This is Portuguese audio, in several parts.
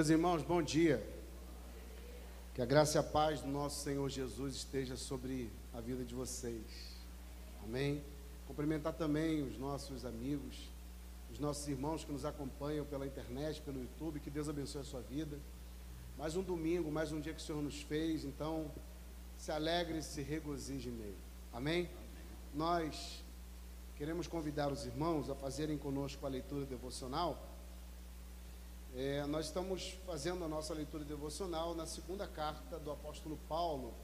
Meus irmãos, bom dia. Que a graça e a paz do nosso Senhor Jesus esteja sobre a vida de vocês. Amém. Cumprimentar também os nossos amigos, os nossos irmãos que nos acompanham pela internet, pelo YouTube. Que Deus abençoe a sua vida. Mais um domingo, mais um dia que o Senhor nos fez. Então, se alegre e se regozije nele. Amém? Nós queremos convidar os irmãos a fazerem conosco a leitura devocional. É, nós estamos fazendo a nossa leitura devocional na segunda carta do apóstolo Paulo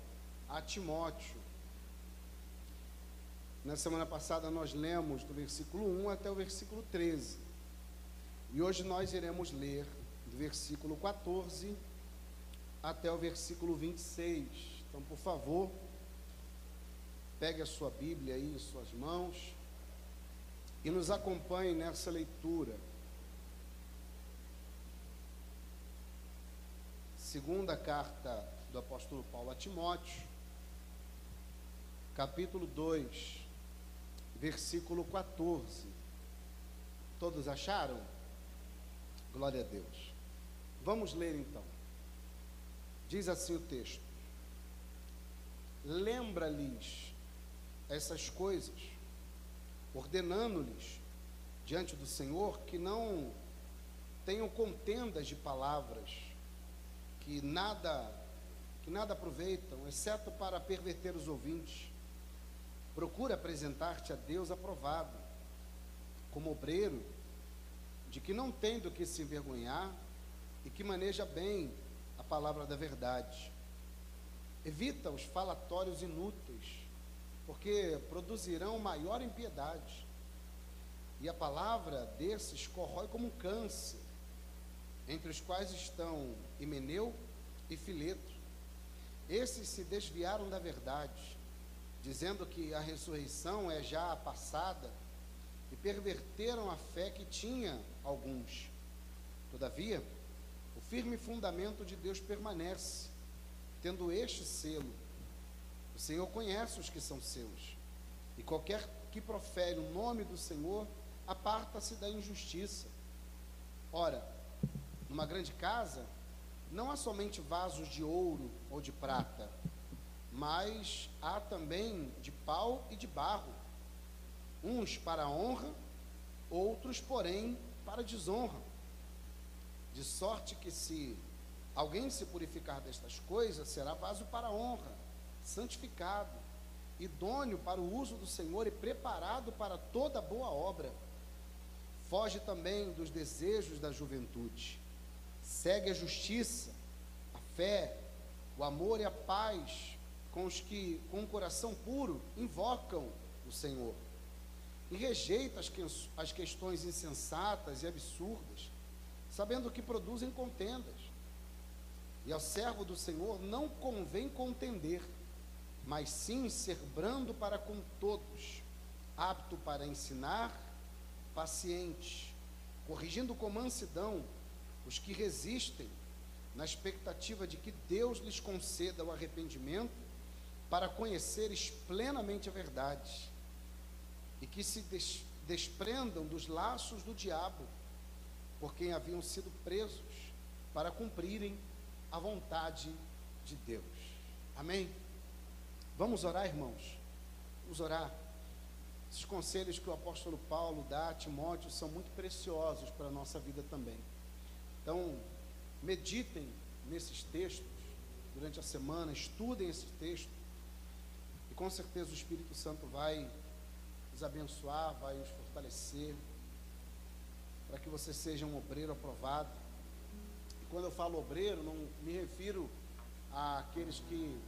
a Timóteo. Na semana passada nós lemos do versículo 1 até o versículo 13. E hoje nós iremos ler do versículo 14 até o versículo 26. Então, por favor, pegue a sua Bíblia aí em suas mãos e nos acompanhe nessa leitura. Segunda carta do apóstolo Paulo a Timóteo, capítulo 2, versículo 14. Todos acharam? Glória a Deus. Vamos ler então. Diz assim o texto: Lembra-lhes essas coisas, ordenando-lhes diante do Senhor que não tenham contendas de palavras que nada que nada aproveitam, exceto para perverter os ouvintes. Procura apresentar-te a Deus aprovado, como obreiro, de que não tem do que se envergonhar e que maneja bem a palavra da verdade. Evita os falatórios inúteis, porque produzirão maior impiedade. E a palavra desses corrói como um câncer entre os quais estão Himeneu e Fileto. Esses se desviaram da verdade, dizendo que a ressurreição é já passada, e perverteram a fé que tinha alguns. Todavia, o firme fundamento de Deus permanece, tendo este selo. O Senhor conhece os que são seus, e qualquer que profere o nome do Senhor aparta-se da injustiça. Ora, numa grande casa, não há somente vasos de ouro ou de prata, mas há também de pau e de barro, uns para honra, outros, porém, para desonra. De sorte que se alguém se purificar destas coisas, será vaso para honra, santificado, idôneo para o uso do Senhor e preparado para toda boa obra. Foge também dos desejos da juventude segue a justiça, a fé, o amor e a paz com os que, com um coração puro, invocam o Senhor. E rejeita as, que, as questões insensatas e absurdas, sabendo que produzem contendas. E ao servo do Senhor não convém contender, mas sim ser brando para com todos, apto para ensinar, paciente, corrigindo com mansidão os que resistem, na expectativa de que Deus lhes conceda o arrependimento para conheceres plenamente a verdade e que se des desprendam dos laços do diabo, por quem haviam sido presos, para cumprirem a vontade de Deus. Amém? Vamos orar, irmãos? Vamos orar. Esses conselhos que o apóstolo Paulo dá a Timóteo são muito preciosos para a nossa vida também. Então, meditem nesses textos durante a semana, estudem esse texto, e com certeza o Espírito Santo vai os abençoar, vai os fortalecer, para que você seja um obreiro aprovado. E quando eu falo obreiro, não me refiro àqueles que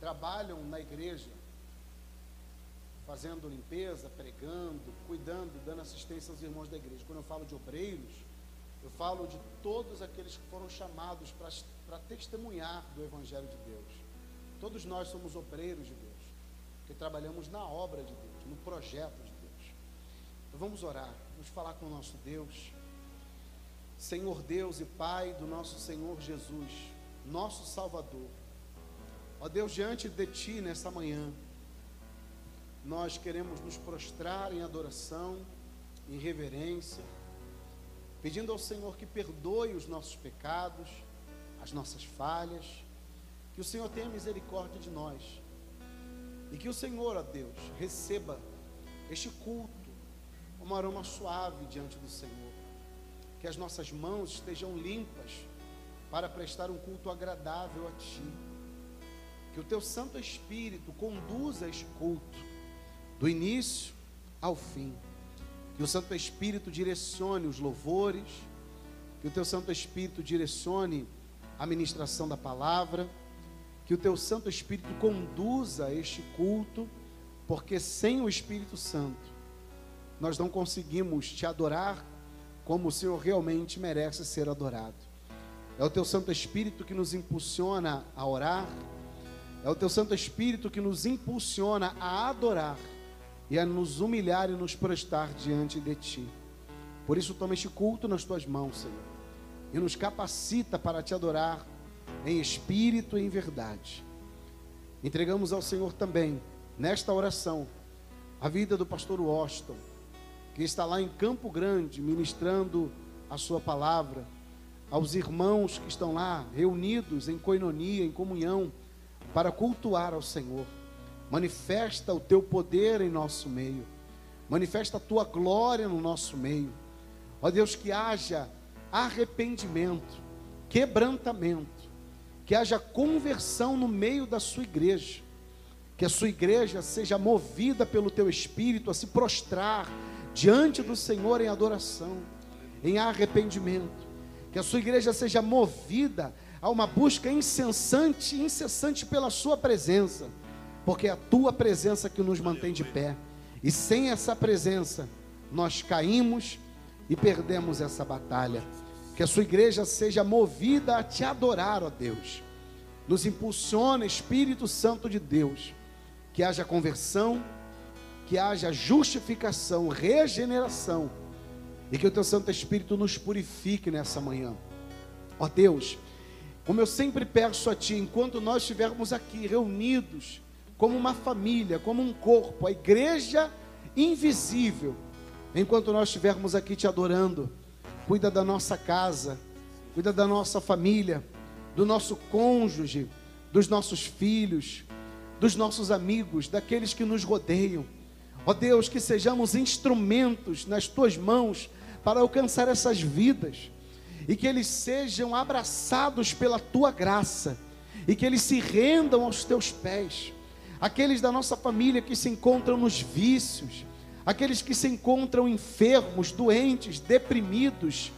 trabalham na igreja, fazendo limpeza, pregando, cuidando, dando assistência aos irmãos da igreja. Quando eu falo de obreiros, eu falo de todos aqueles que foram chamados para testemunhar do Evangelho de Deus. Todos nós somos obreiros de Deus, que trabalhamos na obra de Deus, no projeto de Deus. Então vamos orar, vamos falar com o nosso Deus. Senhor Deus e Pai do nosso Senhor Jesus, nosso Salvador. Ó Deus, diante de Ti nessa manhã, nós queremos nos prostrar em adoração, em reverência pedindo ao Senhor que perdoe os nossos pecados, as nossas falhas, que o Senhor tenha misericórdia de nós e que o Senhor, ó Deus, receba este culto como aroma suave diante do Senhor, que as nossas mãos estejam limpas para prestar um culto agradável a Ti, que o Teu Santo Espírito conduza este culto do início ao fim. Que o Santo Espírito direcione os louvores, que o teu Santo Espírito direcione a ministração da palavra, que o teu Santo Espírito conduza este culto, porque sem o Espírito Santo nós não conseguimos te adorar como o Senhor realmente merece ser adorado. É o teu Santo Espírito que nos impulsiona a orar, é o teu Santo Espírito que nos impulsiona a adorar e a nos humilhar e nos prestar diante de Ti. Por isso, toma este culto nas Tuas mãos, Senhor, e nos capacita para Te adorar em espírito e em verdade. Entregamos ao Senhor também, nesta oração, a vida do pastor Washington, que está lá em Campo Grande, ministrando a Sua palavra, aos irmãos que estão lá reunidos em coinonia, em comunhão, para cultuar ao Senhor. Manifesta o teu poder em nosso meio. Manifesta a tua glória no nosso meio. Ó Deus, que haja arrependimento, quebrantamento, que haja conversão no meio da sua igreja. Que a sua igreja seja movida pelo teu espírito a se prostrar diante do Senhor em adoração, em arrependimento. Que a sua igreja seja movida a uma busca incessante, incessante pela sua presença porque é a tua presença que nos mantém de pé. E sem essa presença, nós caímos e perdemos essa batalha. Que a sua igreja seja movida a te adorar, ó Deus. Nos impulsiona, Espírito Santo de Deus, que haja conversão, que haja justificação, regeneração, e que o teu Santo Espírito nos purifique nessa manhã. Ó Deus, como eu sempre peço a Ti, enquanto nós estivermos aqui reunidos, como uma família, como um corpo, a igreja invisível. Enquanto nós estivermos aqui te adorando, cuida da nossa casa, cuida da nossa família, do nosso cônjuge, dos nossos filhos, dos nossos amigos, daqueles que nos rodeiam. Ó Deus, que sejamos instrumentos nas tuas mãos para alcançar essas vidas e que eles sejam abraçados pela tua graça e que eles se rendam aos teus pés aqueles da nossa família que se encontram nos vícios, aqueles que se encontram enfermos, doentes, deprimidos,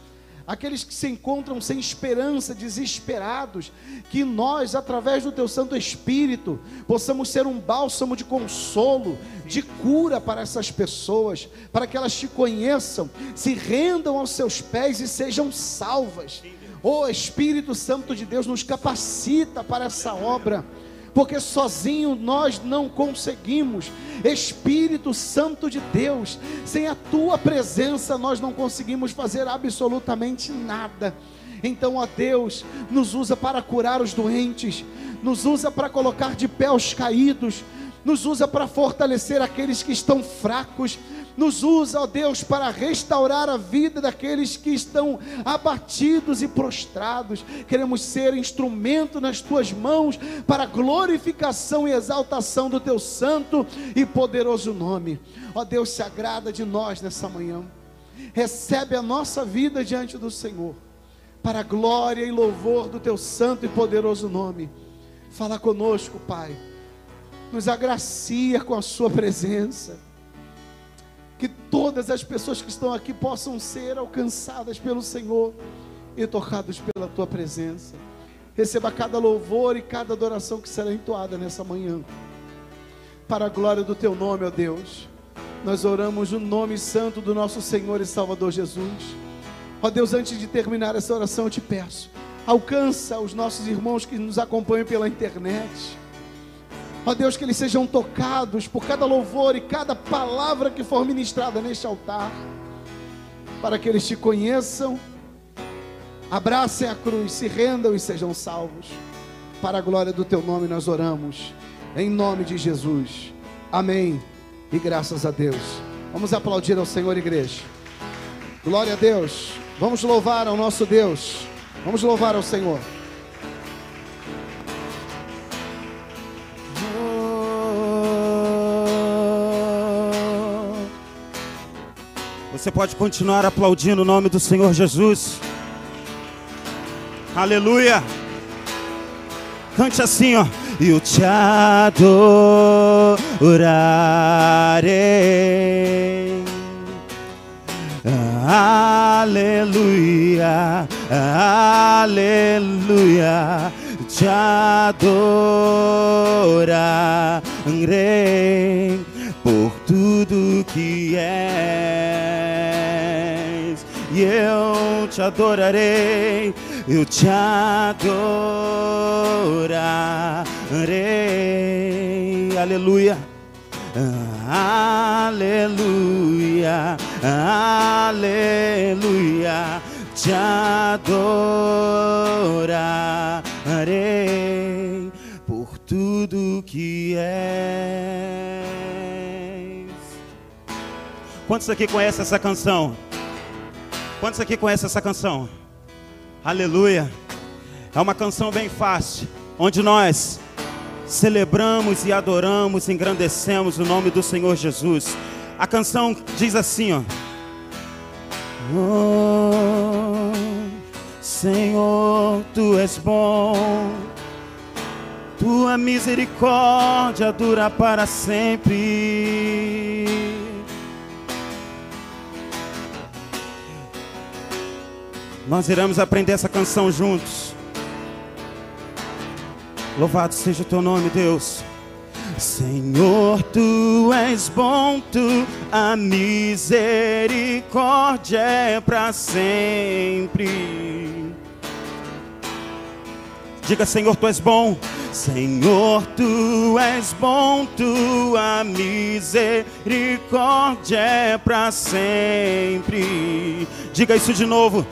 aqueles que se encontram sem esperança, desesperados, que nós, através do Teu Santo Espírito, possamos ser um bálsamo de consolo, de cura para essas pessoas, para que elas te conheçam, se rendam aos Seus pés e sejam salvas. O oh, Espírito Santo de Deus nos capacita para essa obra porque sozinho nós não conseguimos. Espírito Santo de Deus, sem a tua presença nós não conseguimos fazer absolutamente nada. Então, ó Deus, nos usa para curar os doentes, nos usa para colocar de pé os caídos, nos usa para fortalecer aqueles que estão fracos, nos usa, ó Deus, para restaurar a vida daqueles que estão abatidos e prostrados. Queremos ser instrumento nas tuas mãos para glorificação e exaltação do teu santo e poderoso nome. Ó Deus, se agrada de nós nessa manhã. Recebe a nossa vida diante do Senhor, para a glória e louvor do teu santo e poderoso nome. Fala conosco, Pai. Nos agracia com a sua presença que todas as pessoas que estão aqui possam ser alcançadas pelo Senhor e tocados pela tua presença. Receba cada louvor e cada adoração que será entoada nessa manhã. Para a glória do teu nome, ó Deus. Nós oramos no nome santo do nosso Senhor e Salvador Jesus. Ó Deus, antes de terminar essa oração, eu te peço, alcança os nossos irmãos que nos acompanham pela internet Ó Deus, que eles sejam tocados por cada louvor e cada palavra que for ministrada neste altar, para que eles te conheçam, abracem a cruz, se rendam e sejam salvos. Para a glória do teu nome nós oramos, em nome de Jesus. Amém. E graças a Deus. Vamos aplaudir ao Senhor, igreja. Glória a Deus. Vamos louvar ao nosso Deus. Vamos louvar ao Senhor. Você pode continuar aplaudindo o nome do Senhor Jesus. Aleluia. Cante assim, ó. Eu te adorarei. Aleluia, aleluia, te adorarei por tudo que és, e eu te adorarei, eu te adorarei, aleluia. Aleluia, aleluia, te adorarei por tudo que és. Quantos aqui conhecem essa canção? Quantos aqui conhecem essa canção? Aleluia. É uma canção bem fácil, onde nós celebramos e adoramos, engrandecemos o nome do Senhor Jesus. A canção diz assim, ó. Oh, Senhor, tu és bom. Tua misericórdia dura para sempre. Nós iremos aprender essa canção juntos. Louvado seja o teu nome, Deus. Senhor, tu és bom, tu a misericórdia é para sempre. Diga, Senhor, tu és bom. Senhor, tu és bom, tua misericórdia é para sempre. Diga isso de novo.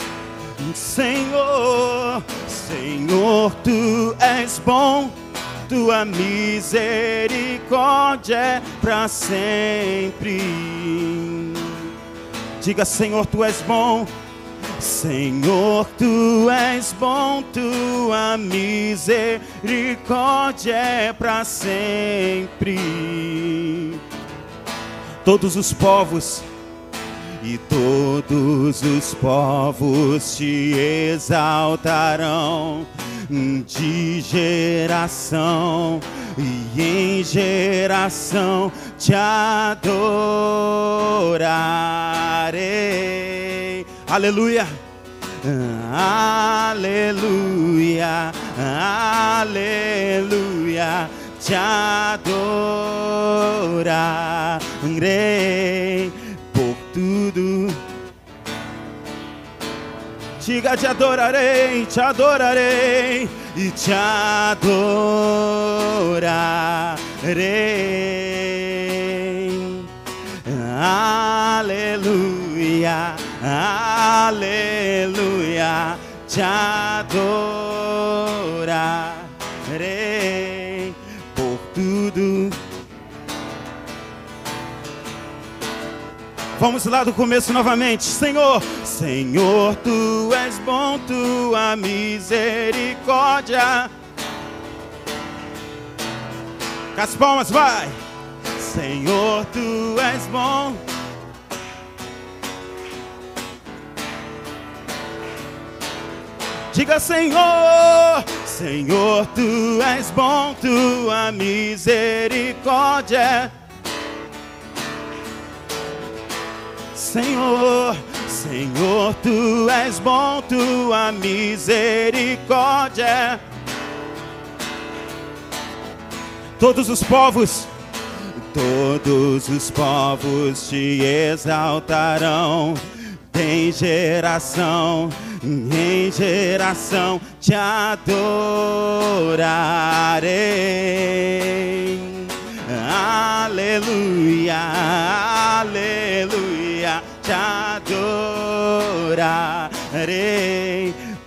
Senhor, Senhor, tu és bom, tua misericórdia é para sempre. Diga, Senhor, tu és bom. Senhor, tu és bom, tua misericórdia é para sempre. Todos os povos e todos os povos te exaltarão de geração e em geração te adorarei. Aleluia. Aleluia, aleluia, te adorarei Diga, te adorarei, te adorarei e te adorarei. Aleluia, aleluia, te adorarei Vamos lá do começo novamente. Senhor, Senhor, tu és bom, tua misericórdia. Com as palmas, vai. Senhor, tu és bom. Diga, Senhor, Senhor, tu és bom, tua misericórdia. Senhor, Senhor, tu és bom, tua misericórdia. Todos os povos, todos os povos te exaltarão. Em geração, em geração te adorarei. Aleluia, aleluia te adorarei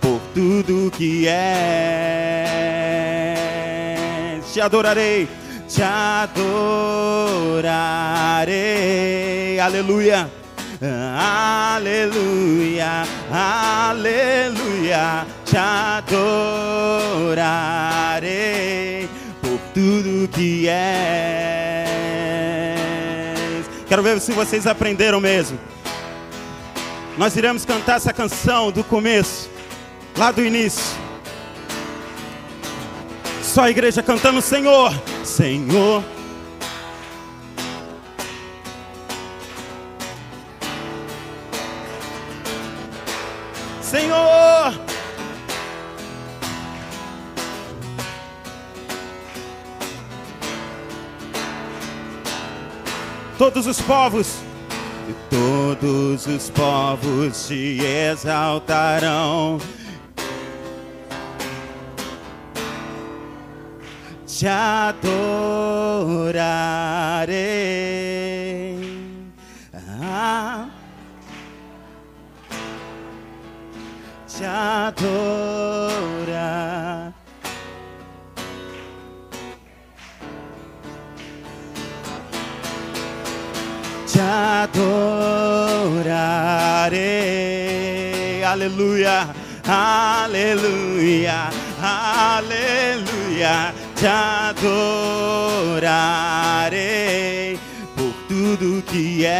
por tudo que é. Te adorarei, te adorarei. Aleluia. aleluia, aleluia, te adorarei por tudo que és. Quero ver se vocês aprenderam mesmo. Nós iremos cantar essa canção do começo, lá do início. Só a igreja cantando Senhor, Senhor. Senhor. Todos os povos, todos os povos te exaltarão. te adorarei. Aleluia, aleluia, aleluia te adorarei por tudo que és,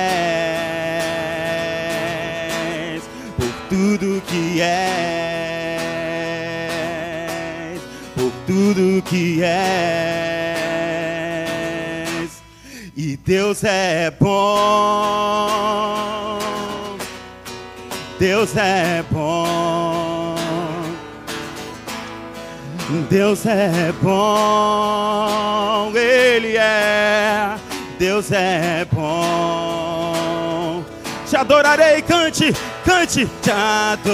por tudo que és, por tudo que és. E Deus é bom, Deus é bom. Deus é bom, Ele é, Deus é bom. Te adorarei, cante, cante, te adorarei.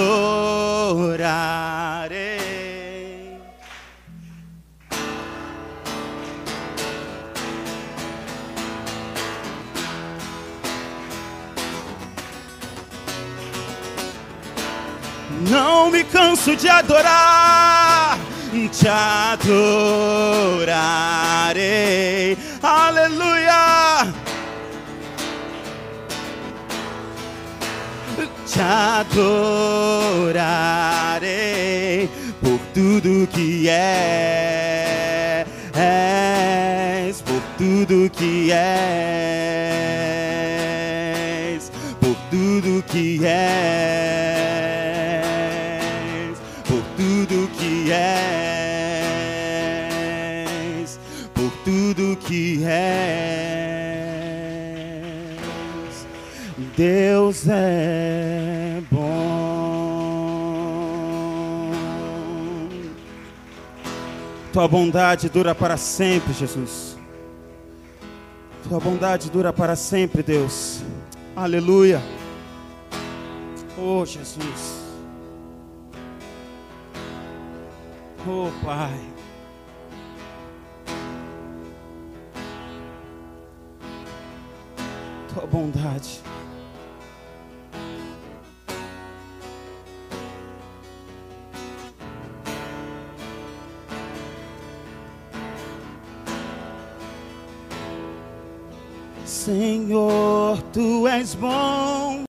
Não me canso de adorar te adorarei. Aleluia! Te adorarei por tudo que és, por tudo que és, por tudo que és, és, por tudo que és. Deus é bom. Tua bondade dura para sempre, Jesus. Tua bondade dura para sempre, Deus. Aleluia. Oh, Jesus. Oh, Pai. Tua bondade. Senhor, tu és bom,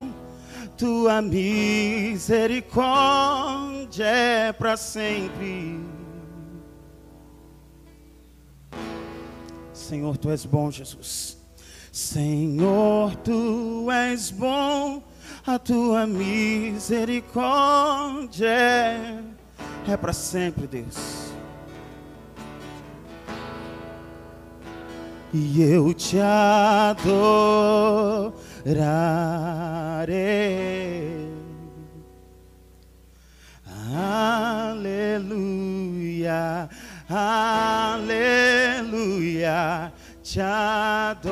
tua misericórdia é para sempre. Senhor, tu és bom, Jesus. Senhor, tu és bom, a tua misericórdia é para sempre, Deus. e eu te adorarei. Aleluia, aleluia, te adorarei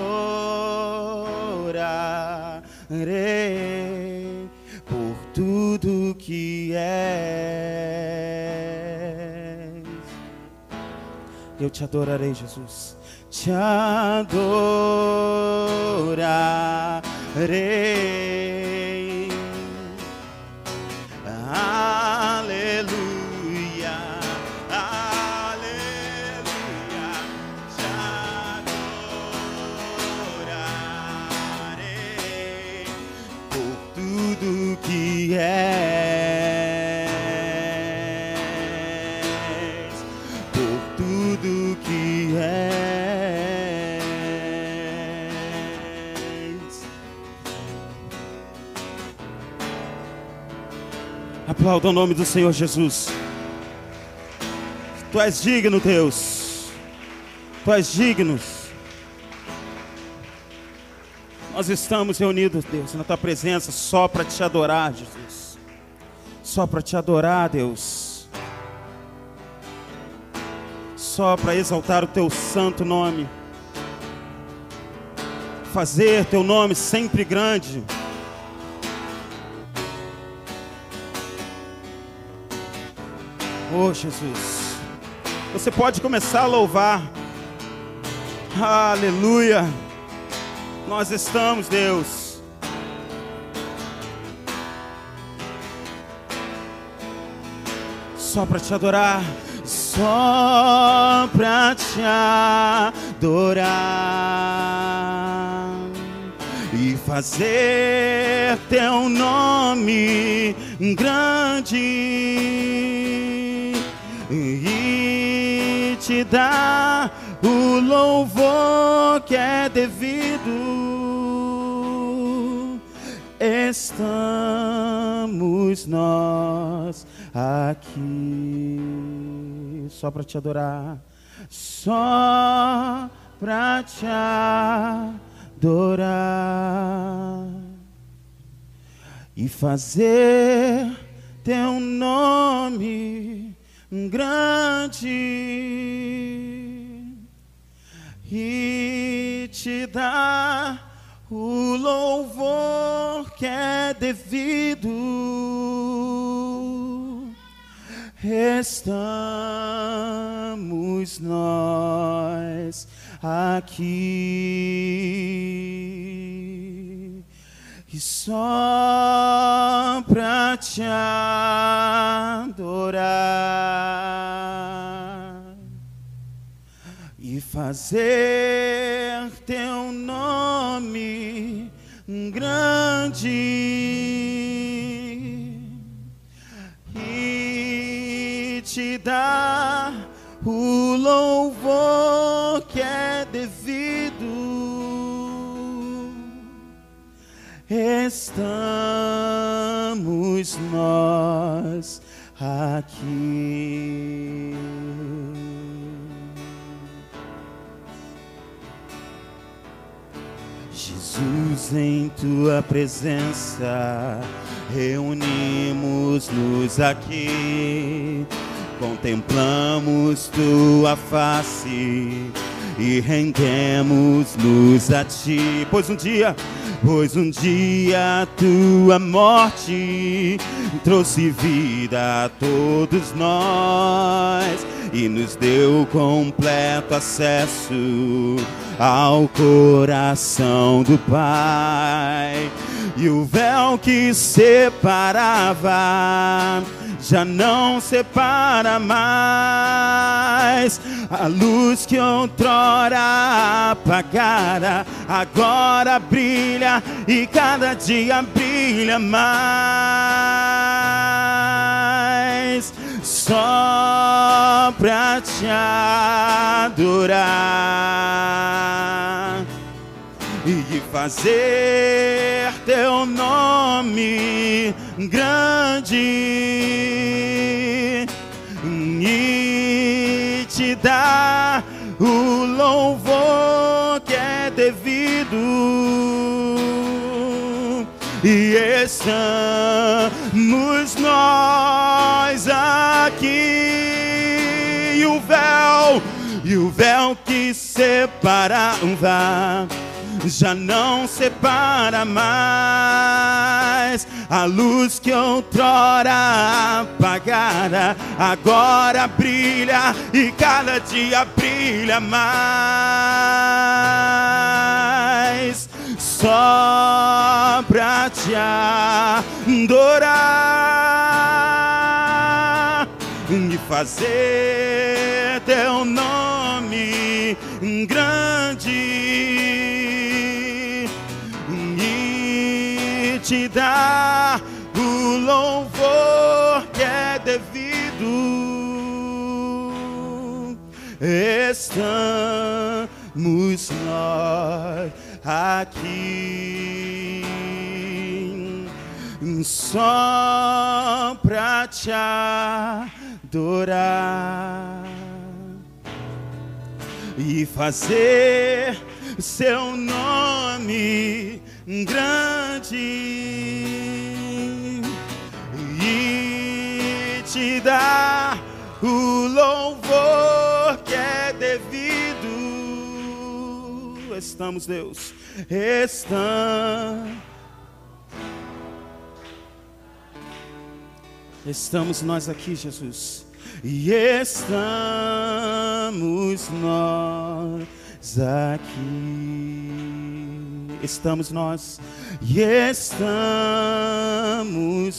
por tudo que és. Eu te adorarei, Jesus te rei. Aleluia, aleluia, te adorarei por tudo que é. Aplauda o nome do Senhor Jesus. Tu és digno, Deus. Tu és digno. Nós estamos reunidos, Deus, na tua presença só para te adorar, Jesus. Só para te adorar, Deus. Só para exaltar o teu santo nome. Fazer teu nome sempre grande. Oh, Jesus. Você pode começar a louvar. Aleluia. Nós estamos, Deus. Só para te adorar. Só para te adorar. E fazer teu nome grande. E te dar o louvor que é devido. Estamos nós aqui só para te adorar, só para te adorar e fazer teu nome grande e te dar o louvor que é devido. Estamos nós aqui e só para te adorar. E fazer teu nome grande. E te dar o louvor que é Estamos nós aqui. Jesus, em tua presença, reunimos-nos aqui, contemplamos tua face e rendemos-nos a ti. Pois um dia, pois um dia tua morte trouxe vida a todos nós e nos deu completo acesso ao coração do Pai. E o véu que separava já não separa mais. A luz que outrora apagara agora brilha e cada dia brilha mais. Só pra te adorar e fazer teu nome grande e te dar o louvor que é devido. E estamos nós aqui e o véu e o véu que separava já não separa mais. A luz que outrora apagara, agora brilha e cada dia brilha mais. Só pra te adorar e fazer teu nome grande te dar o louvor que é devido. Estamos nós aqui só pra te adorar e fazer seu nome grande e te dar o louvor que é devido. Estamos, Deus, estamos. Estamos nós aqui, Jesus, e estamos nós aqui. Estamos nós, e estamos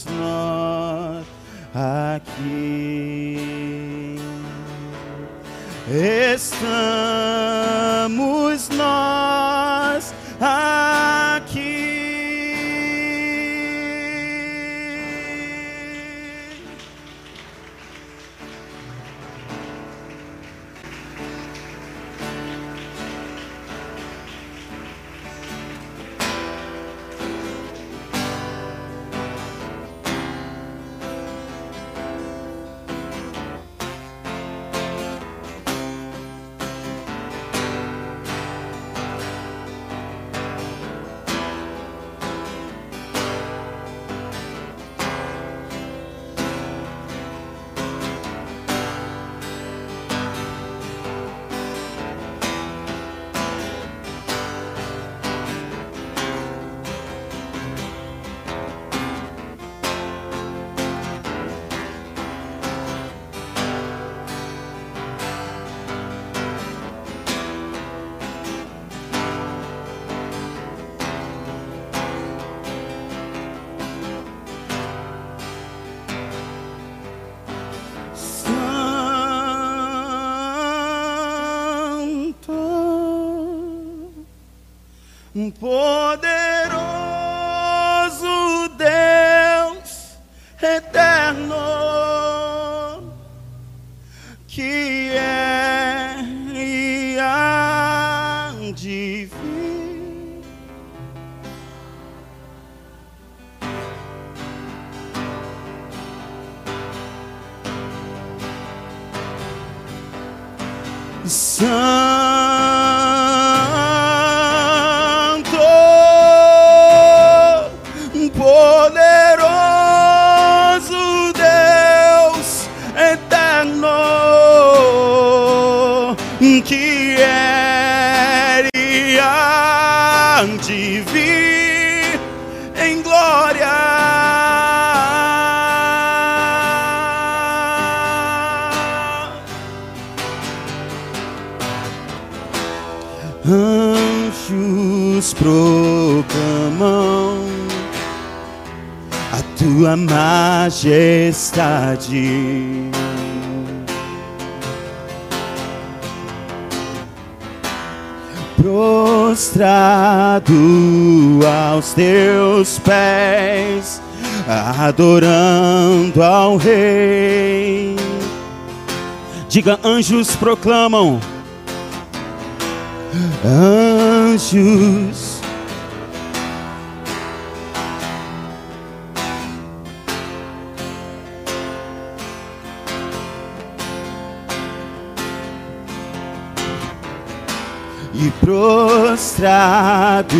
nós aqui. Estamos nós aqui. Poderoso majestade. Prostrado aos teus pés, adorando ao Rei. Diga, anjos proclamam anjos. Prostrado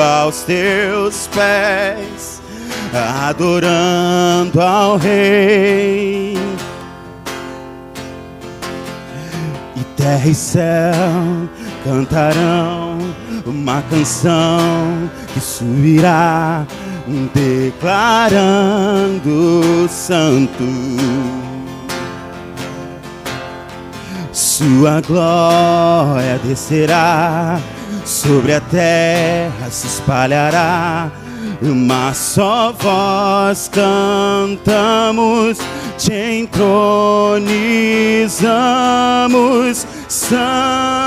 aos teus pés, adorando ao Rei. E terra e céu cantarão uma canção que subirá declarando santo. Sua glória descerá sobre a terra, se espalhará. Uma só voz cantamos, te entronizamos, Santo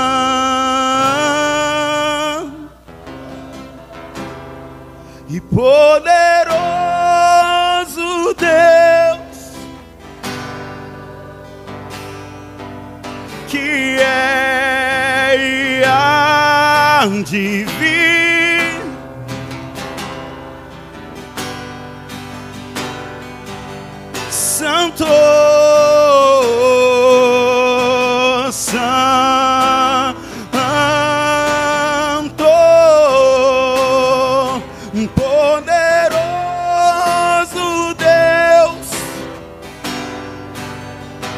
e poderoso Deus que é onde vir. Santo, Santo, poderoso Deus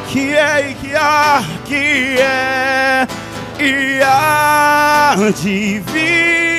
que é e que há que é e há de vir.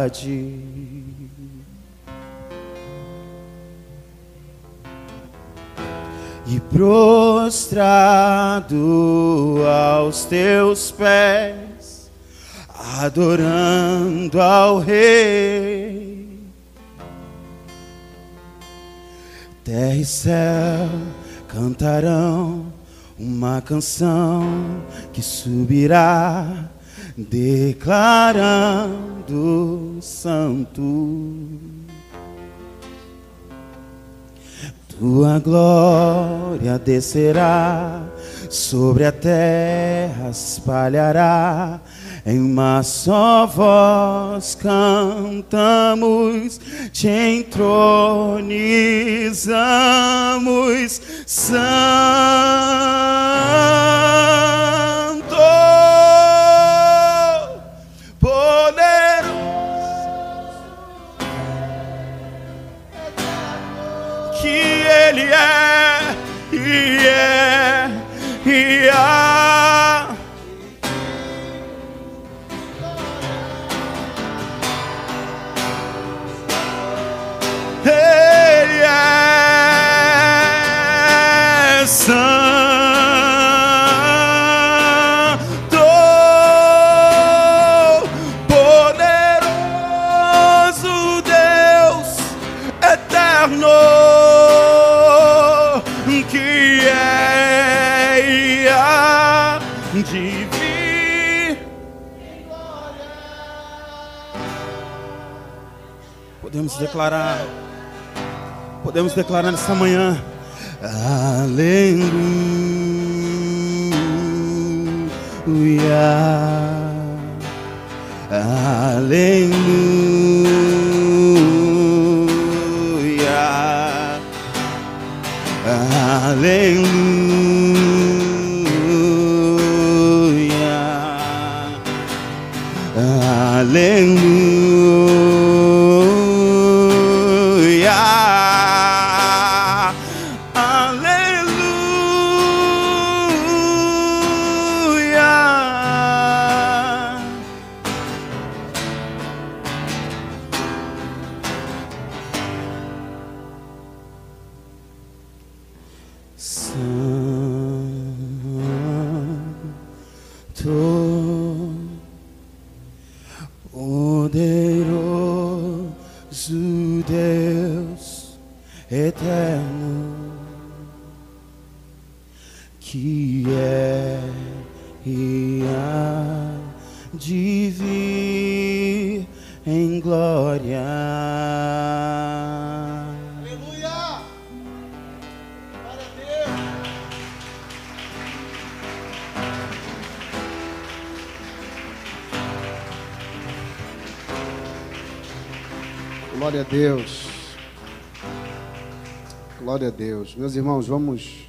Majestade. E prostrado aos teus pés, adorando ao Rei. Terra e céu cantarão uma canção que subirá, declarando santo. Tua glória descerá sobre a terra, espalhará. Em uma só voz cantamos, te entronizamos, Santo, Ele é e é e há. Declarar, podemos declarar nessa manhã, Aleluia, Aleluia, Aleluia. Aleluia. Deus. Glória a Deus. Meus irmãos, vamos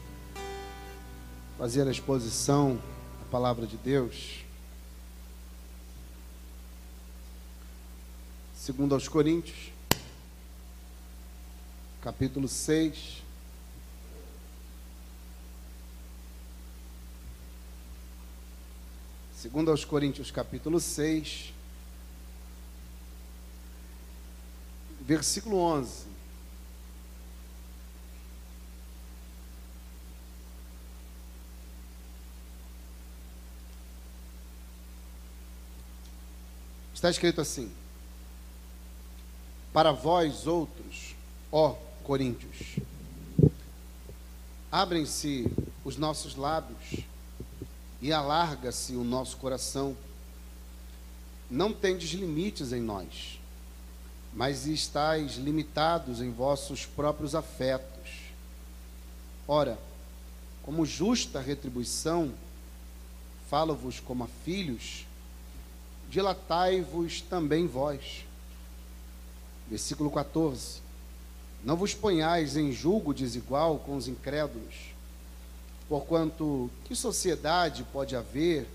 fazer a exposição da palavra de Deus. Segundo aos Coríntios, capítulo 6. Segundo aos Coríntios capítulo 6, versículo 11. Está escrito assim: Para vós outros, ó Coríntios, abrem-se os nossos lábios e alarga-se o nosso coração. Não tendes limites em nós, mas estáis limitados em vossos próprios afetos. Ora, como justa retribuição, falo-vos como a filhos, dilatai-vos também vós. Versículo 14. Não vos ponhais em julgo desigual com os incrédulos Porquanto, que sociedade pode haver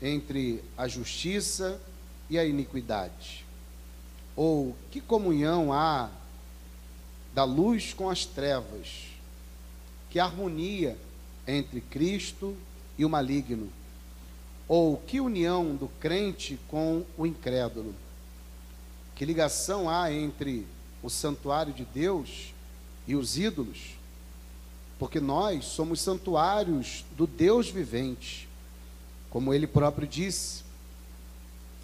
entre a justiça e a iniquidade? Ou que comunhão há da luz com as trevas? Que harmonia entre Cristo e o maligno? Ou que união do crente com o incrédulo? Que ligação há entre o santuário de Deus e os ídolos? porque nós somos santuários do Deus vivente. Como ele próprio disse: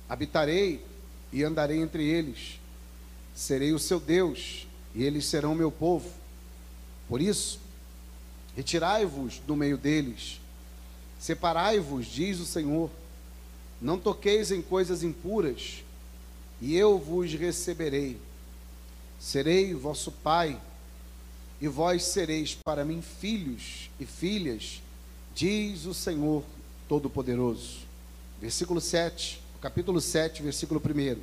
habitarei e andarei entre eles, serei o seu Deus, e eles serão meu povo. Por isso, retirai-vos do meio deles, separai-vos, diz o Senhor, não toqueis em coisas impuras, e eu vos receberei. Serei vosso pai, e vós sereis para mim filhos e filhas, diz o Senhor Todo-Poderoso. Versículo 7, capítulo 7, versículo 1.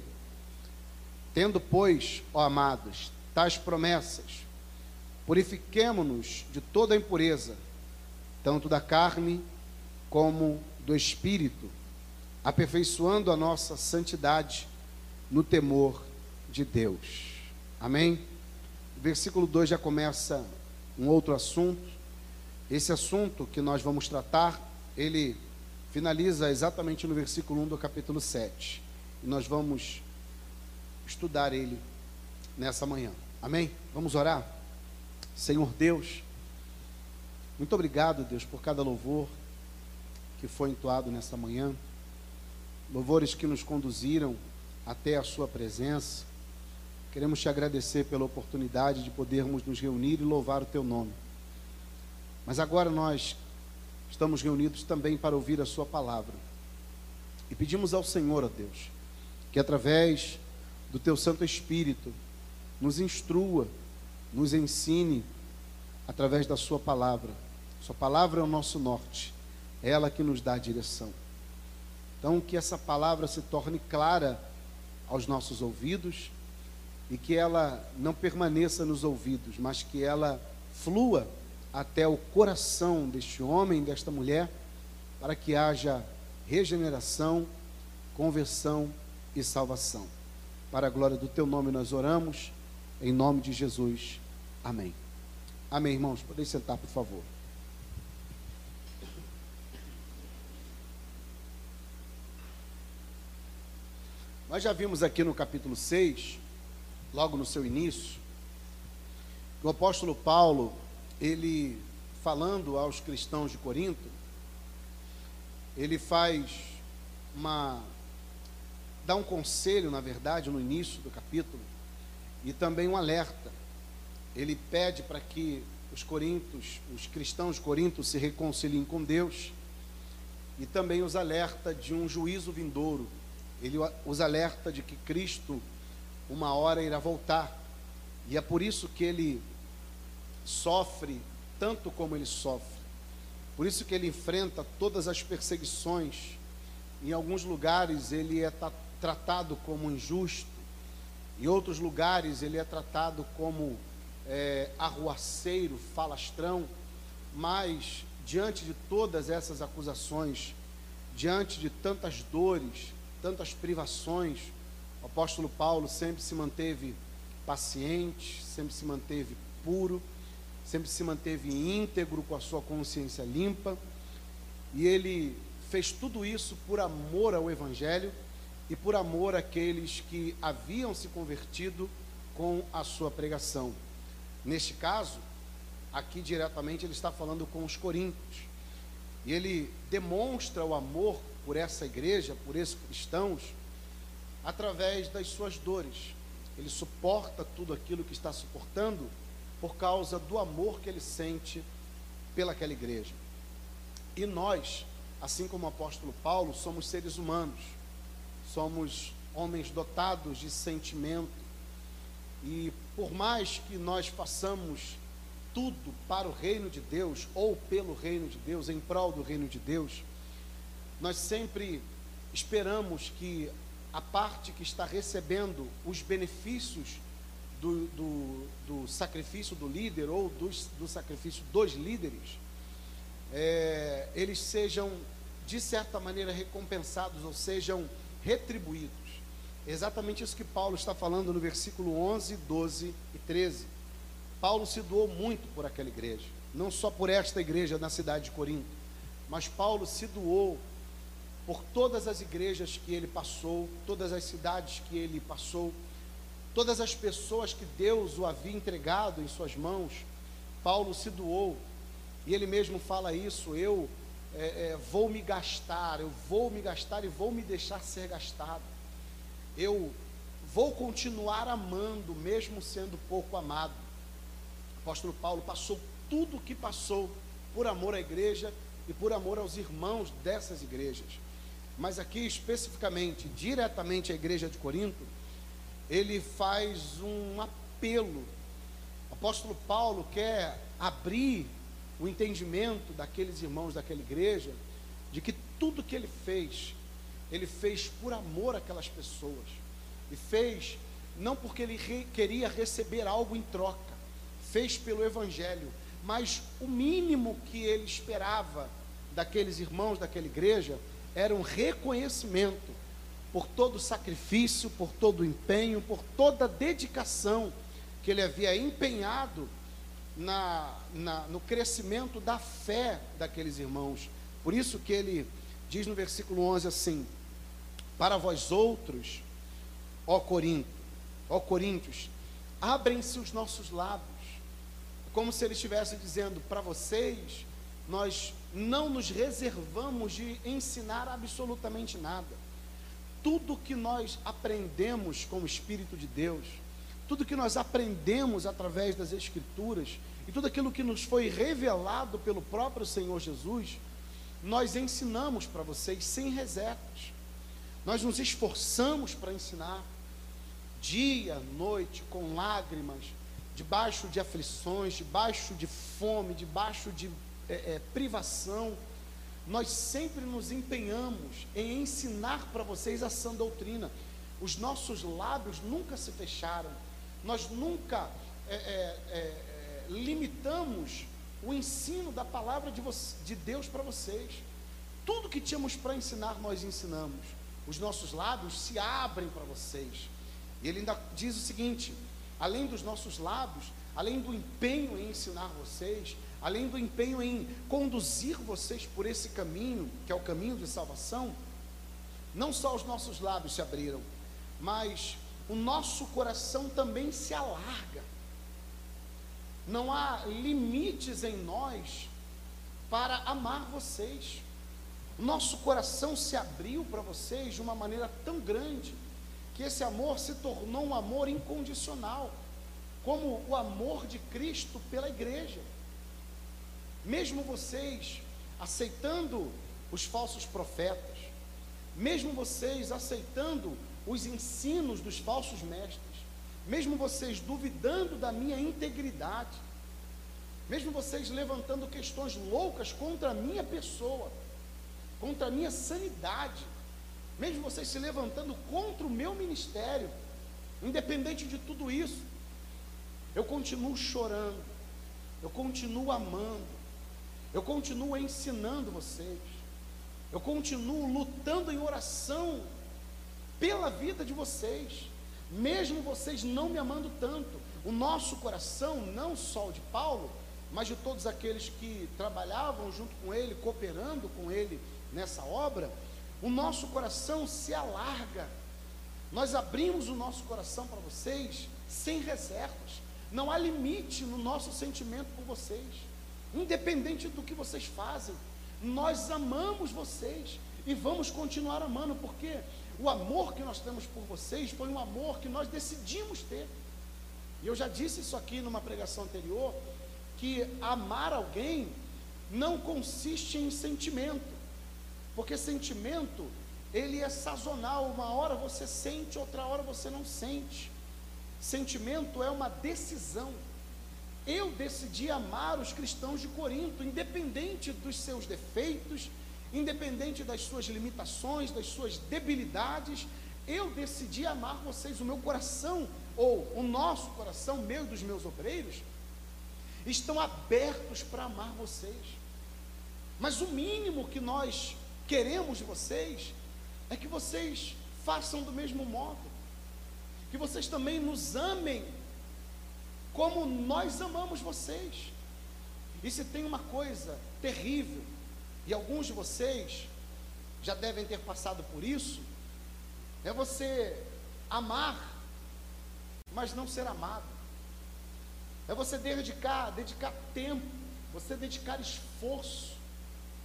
Tendo, pois, ó amados, tais promessas, purifiquemo-nos de toda a impureza, tanto da carne como do espírito, aperfeiçoando a nossa santidade no temor de Deus. Amém? versículo 2 já começa um outro assunto. Esse assunto que nós vamos tratar, ele finaliza exatamente no versículo 1 do capítulo 7. E nós vamos estudar ele nessa manhã. Amém? Vamos orar? Senhor Deus, muito obrigado, Deus, por cada louvor que foi entoado nessa manhã. Louvores que nos conduziram até a Sua presença Queremos te agradecer pela oportunidade de podermos nos reunir e louvar o teu nome. Mas agora nós estamos reunidos também para ouvir a sua palavra. E pedimos ao Senhor, ó Deus, que através do teu Santo Espírito nos instrua, nos ensine através da sua palavra. Sua palavra é o nosso norte, é ela que nos dá a direção. Então, que essa palavra se torne clara aos nossos ouvidos e que ela não permaneça nos ouvidos, mas que ela flua até o coração deste homem, desta mulher, para que haja regeneração, conversão e salvação. Para a glória do teu nome nós oramos, em nome de Jesus. Amém. Amém, irmãos. Podem sentar, por favor. Nós já vimos aqui no capítulo 6 logo no seu início, o apóstolo Paulo, ele falando aos cristãos de Corinto, ele faz uma dá um conselho, na verdade, no início do capítulo, e também um alerta. Ele pede para que os corintos, os cristãos de Corinto se reconciliem com Deus, e também os alerta de um juízo vindouro. Ele os alerta de que Cristo uma hora irá voltar. E é por isso que ele sofre tanto como ele sofre. Por isso que ele enfrenta todas as perseguições. Em alguns lugares ele é tratado como injusto, em outros lugares ele é tratado como é, arruaceiro, falastrão. Mas diante de todas essas acusações, diante de tantas dores, tantas privações, o apóstolo Paulo sempre se manteve paciente, sempre se manteve puro, sempre se manteve íntegro com a sua consciência limpa, e ele fez tudo isso por amor ao Evangelho e por amor àqueles que haviam se convertido com a sua pregação. Neste caso, aqui diretamente ele está falando com os coríntios. E ele demonstra o amor por essa igreja, por esses cristãos, através das suas dores. Ele suporta tudo aquilo que está suportando por causa do amor que ele sente pelaquela igreja. E nós, assim como o apóstolo Paulo, somos seres humanos, somos homens dotados de sentimento, e por mais que nós façamos tudo para o reino de Deus, ou pelo reino de Deus, em prol do reino de Deus, nós sempre esperamos que a parte que está recebendo os benefícios do, do, do sacrifício do líder ou do, do sacrifício dos líderes, é, eles sejam, de certa maneira, recompensados ou sejam retribuídos. Exatamente isso que Paulo está falando no versículo 11, 12 e 13. Paulo se doou muito por aquela igreja, não só por esta igreja na cidade de Corinto, mas Paulo se doou por todas as igrejas que ele passou, todas as cidades que ele passou, todas as pessoas que Deus o havia entregado em suas mãos, Paulo se doou, e ele mesmo fala isso: eu é, é, vou me gastar, eu vou me gastar e vou me deixar ser gastado, eu vou continuar amando, mesmo sendo pouco amado. O apóstolo Paulo passou tudo o que passou por amor à igreja e por amor aos irmãos dessas igrejas. Mas aqui especificamente, diretamente à igreja de Corinto, ele faz um apelo. O apóstolo Paulo quer abrir o entendimento daqueles irmãos daquela igreja de que tudo que ele fez, ele fez por amor àquelas pessoas. E fez não porque ele re, queria receber algo em troca, fez pelo evangelho, mas o mínimo que ele esperava daqueles irmãos daquela igreja era um reconhecimento por todo o sacrifício, por todo o empenho, por toda a dedicação que ele havia empenhado na, na, no crescimento da fé daqueles irmãos. Por isso que ele diz no versículo 11 assim: Para vós outros, ó Corinto, ó Coríntios, abrem-se os nossos lábios, como se ele estivesse dizendo para vocês, nós não nos reservamos de ensinar absolutamente nada. Tudo que nós aprendemos com o Espírito de Deus, tudo que nós aprendemos através das Escrituras, e tudo aquilo que nos foi revelado pelo próprio Senhor Jesus, nós ensinamos para vocês sem reservas. Nós nos esforçamos para ensinar, dia, noite, com lágrimas, debaixo de aflições, debaixo de fome, debaixo de é, é, privação, nós sempre nos empenhamos em ensinar para vocês a sã doutrina. Os nossos lábios nunca se fecharam, nós nunca é, é, é limitamos o ensino da palavra de, de Deus para vocês. Tudo que tínhamos para ensinar, nós ensinamos. Os nossos lábios se abrem para vocês. E ele ainda diz o seguinte: além dos nossos lábios, além do empenho em ensinar vocês, além do empenho em conduzir vocês por esse caminho, que é o caminho de salvação, não só os nossos lábios se abriram, mas o nosso coração também se alarga. Não há limites em nós para amar vocês. Nosso coração se abriu para vocês de uma maneira tão grande que esse amor se tornou um amor incondicional, como o amor de Cristo pela igreja. Mesmo vocês aceitando os falsos profetas, mesmo vocês aceitando os ensinos dos falsos mestres, mesmo vocês duvidando da minha integridade, mesmo vocês levantando questões loucas contra a minha pessoa, contra a minha sanidade, mesmo vocês se levantando contra o meu ministério, independente de tudo isso, eu continuo chorando, eu continuo amando, eu continuo ensinando vocês. Eu continuo lutando em oração pela vida de vocês. Mesmo vocês não me amando tanto, o nosso coração, não só o de Paulo, mas de todos aqueles que trabalhavam junto com ele, cooperando com ele nessa obra, o nosso coração se alarga. Nós abrimos o nosso coração para vocês sem reservas. Não há limite no nosso sentimento por vocês. Independente do que vocês fazem, nós amamos vocês e vamos continuar amando, porque o amor que nós temos por vocês foi um amor que nós decidimos ter. E eu já disse isso aqui numa pregação anterior, que amar alguém não consiste em sentimento, porque sentimento ele é sazonal, uma hora você sente, outra hora você não sente. Sentimento é uma decisão. Eu decidi amar os cristãos de Corinto, independente dos seus defeitos, independente das suas limitações, das suas debilidades, eu decidi amar vocês. O meu coração, ou o nosso coração, meu dos meus obreiros, estão abertos para amar vocês. Mas o mínimo que nós queremos de vocês é que vocês façam do mesmo modo, que vocês também nos amem como nós amamos vocês. E se tem uma coisa terrível, e alguns de vocês já devem ter passado por isso, é você amar, mas não ser amado. É você dedicar, dedicar tempo, você dedicar esforço,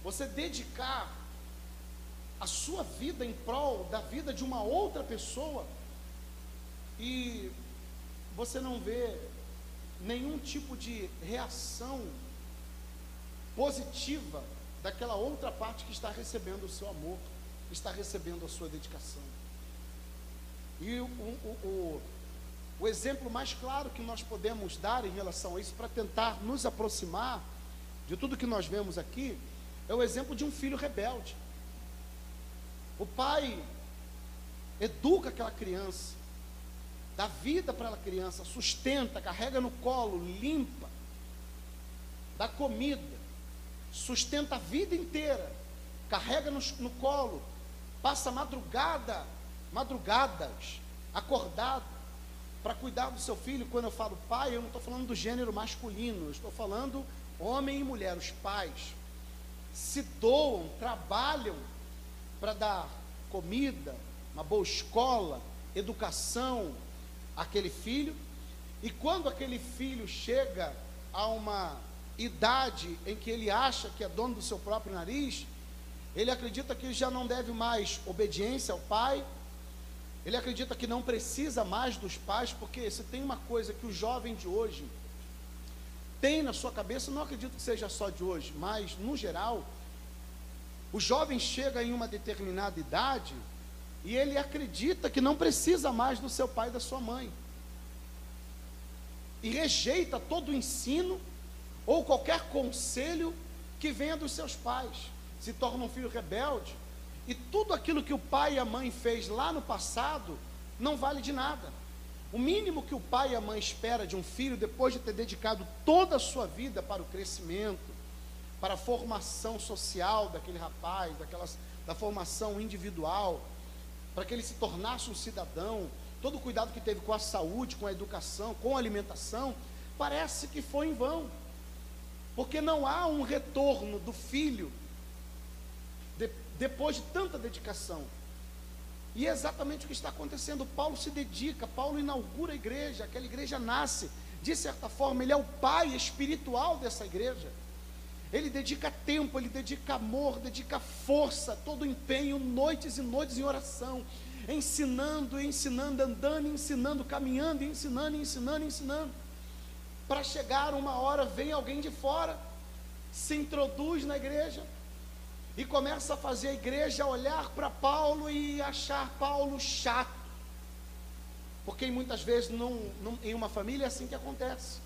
você dedicar a sua vida em prol da vida de uma outra pessoa e você não vê nenhum tipo de reação positiva daquela outra parte que está recebendo o seu amor, está recebendo a sua dedicação. E o, o, o, o exemplo mais claro que nós podemos dar em relação a isso, para tentar nos aproximar de tudo que nós vemos aqui, é o exemplo de um filho rebelde. O pai educa aquela criança, dá vida para aquela criança, sustenta, carrega no colo, limpa, dá comida, sustenta a vida inteira, carrega no, no colo, passa madrugada, madrugadas, acordado, para cuidar do seu filho. Quando eu falo pai, eu não estou falando do gênero masculino, eu estou falando homem e mulher, os pais se doam, trabalham para dar comida, uma boa escola, educação àquele filho. E quando aquele filho chega a uma idade em que ele acha que é dono do seu próprio nariz, ele acredita que já não deve mais obediência ao pai, ele acredita que não precisa mais dos pais, porque se tem uma coisa que o jovem de hoje tem na sua cabeça, não acredito que seja só de hoje, mas no geral, o jovem chega em uma determinada idade e ele acredita que não precisa mais do seu pai e da sua mãe. E rejeita todo o ensino ou qualquer conselho que venha dos seus pais. Se torna um filho rebelde. E tudo aquilo que o pai e a mãe fez lá no passado não vale de nada. O mínimo que o pai e a mãe espera de um filho depois de ter dedicado toda a sua vida para o crescimento, para a formação social daquele rapaz, daquelas, da formação individual, para que ele se tornasse um cidadão, todo o cuidado que teve com a saúde, com a educação, com a alimentação, parece que foi em vão porque não há um retorno do filho de, depois de tanta dedicação. E é exatamente o que está acontecendo. Paulo se dedica, Paulo inaugura a igreja, aquela igreja nasce, de certa forma, ele é o pai espiritual dessa igreja. Ele dedica tempo, ele dedica amor, dedica força, todo empenho, noites e noites em oração, ensinando, ensinando, andando, ensinando, caminhando, ensinando, ensinando, ensinando para chegar uma hora, vem alguém de fora, se introduz na igreja e começa a fazer a igreja olhar para Paulo e achar Paulo chato. Porque muitas vezes não, não, em uma família é assim que acontece.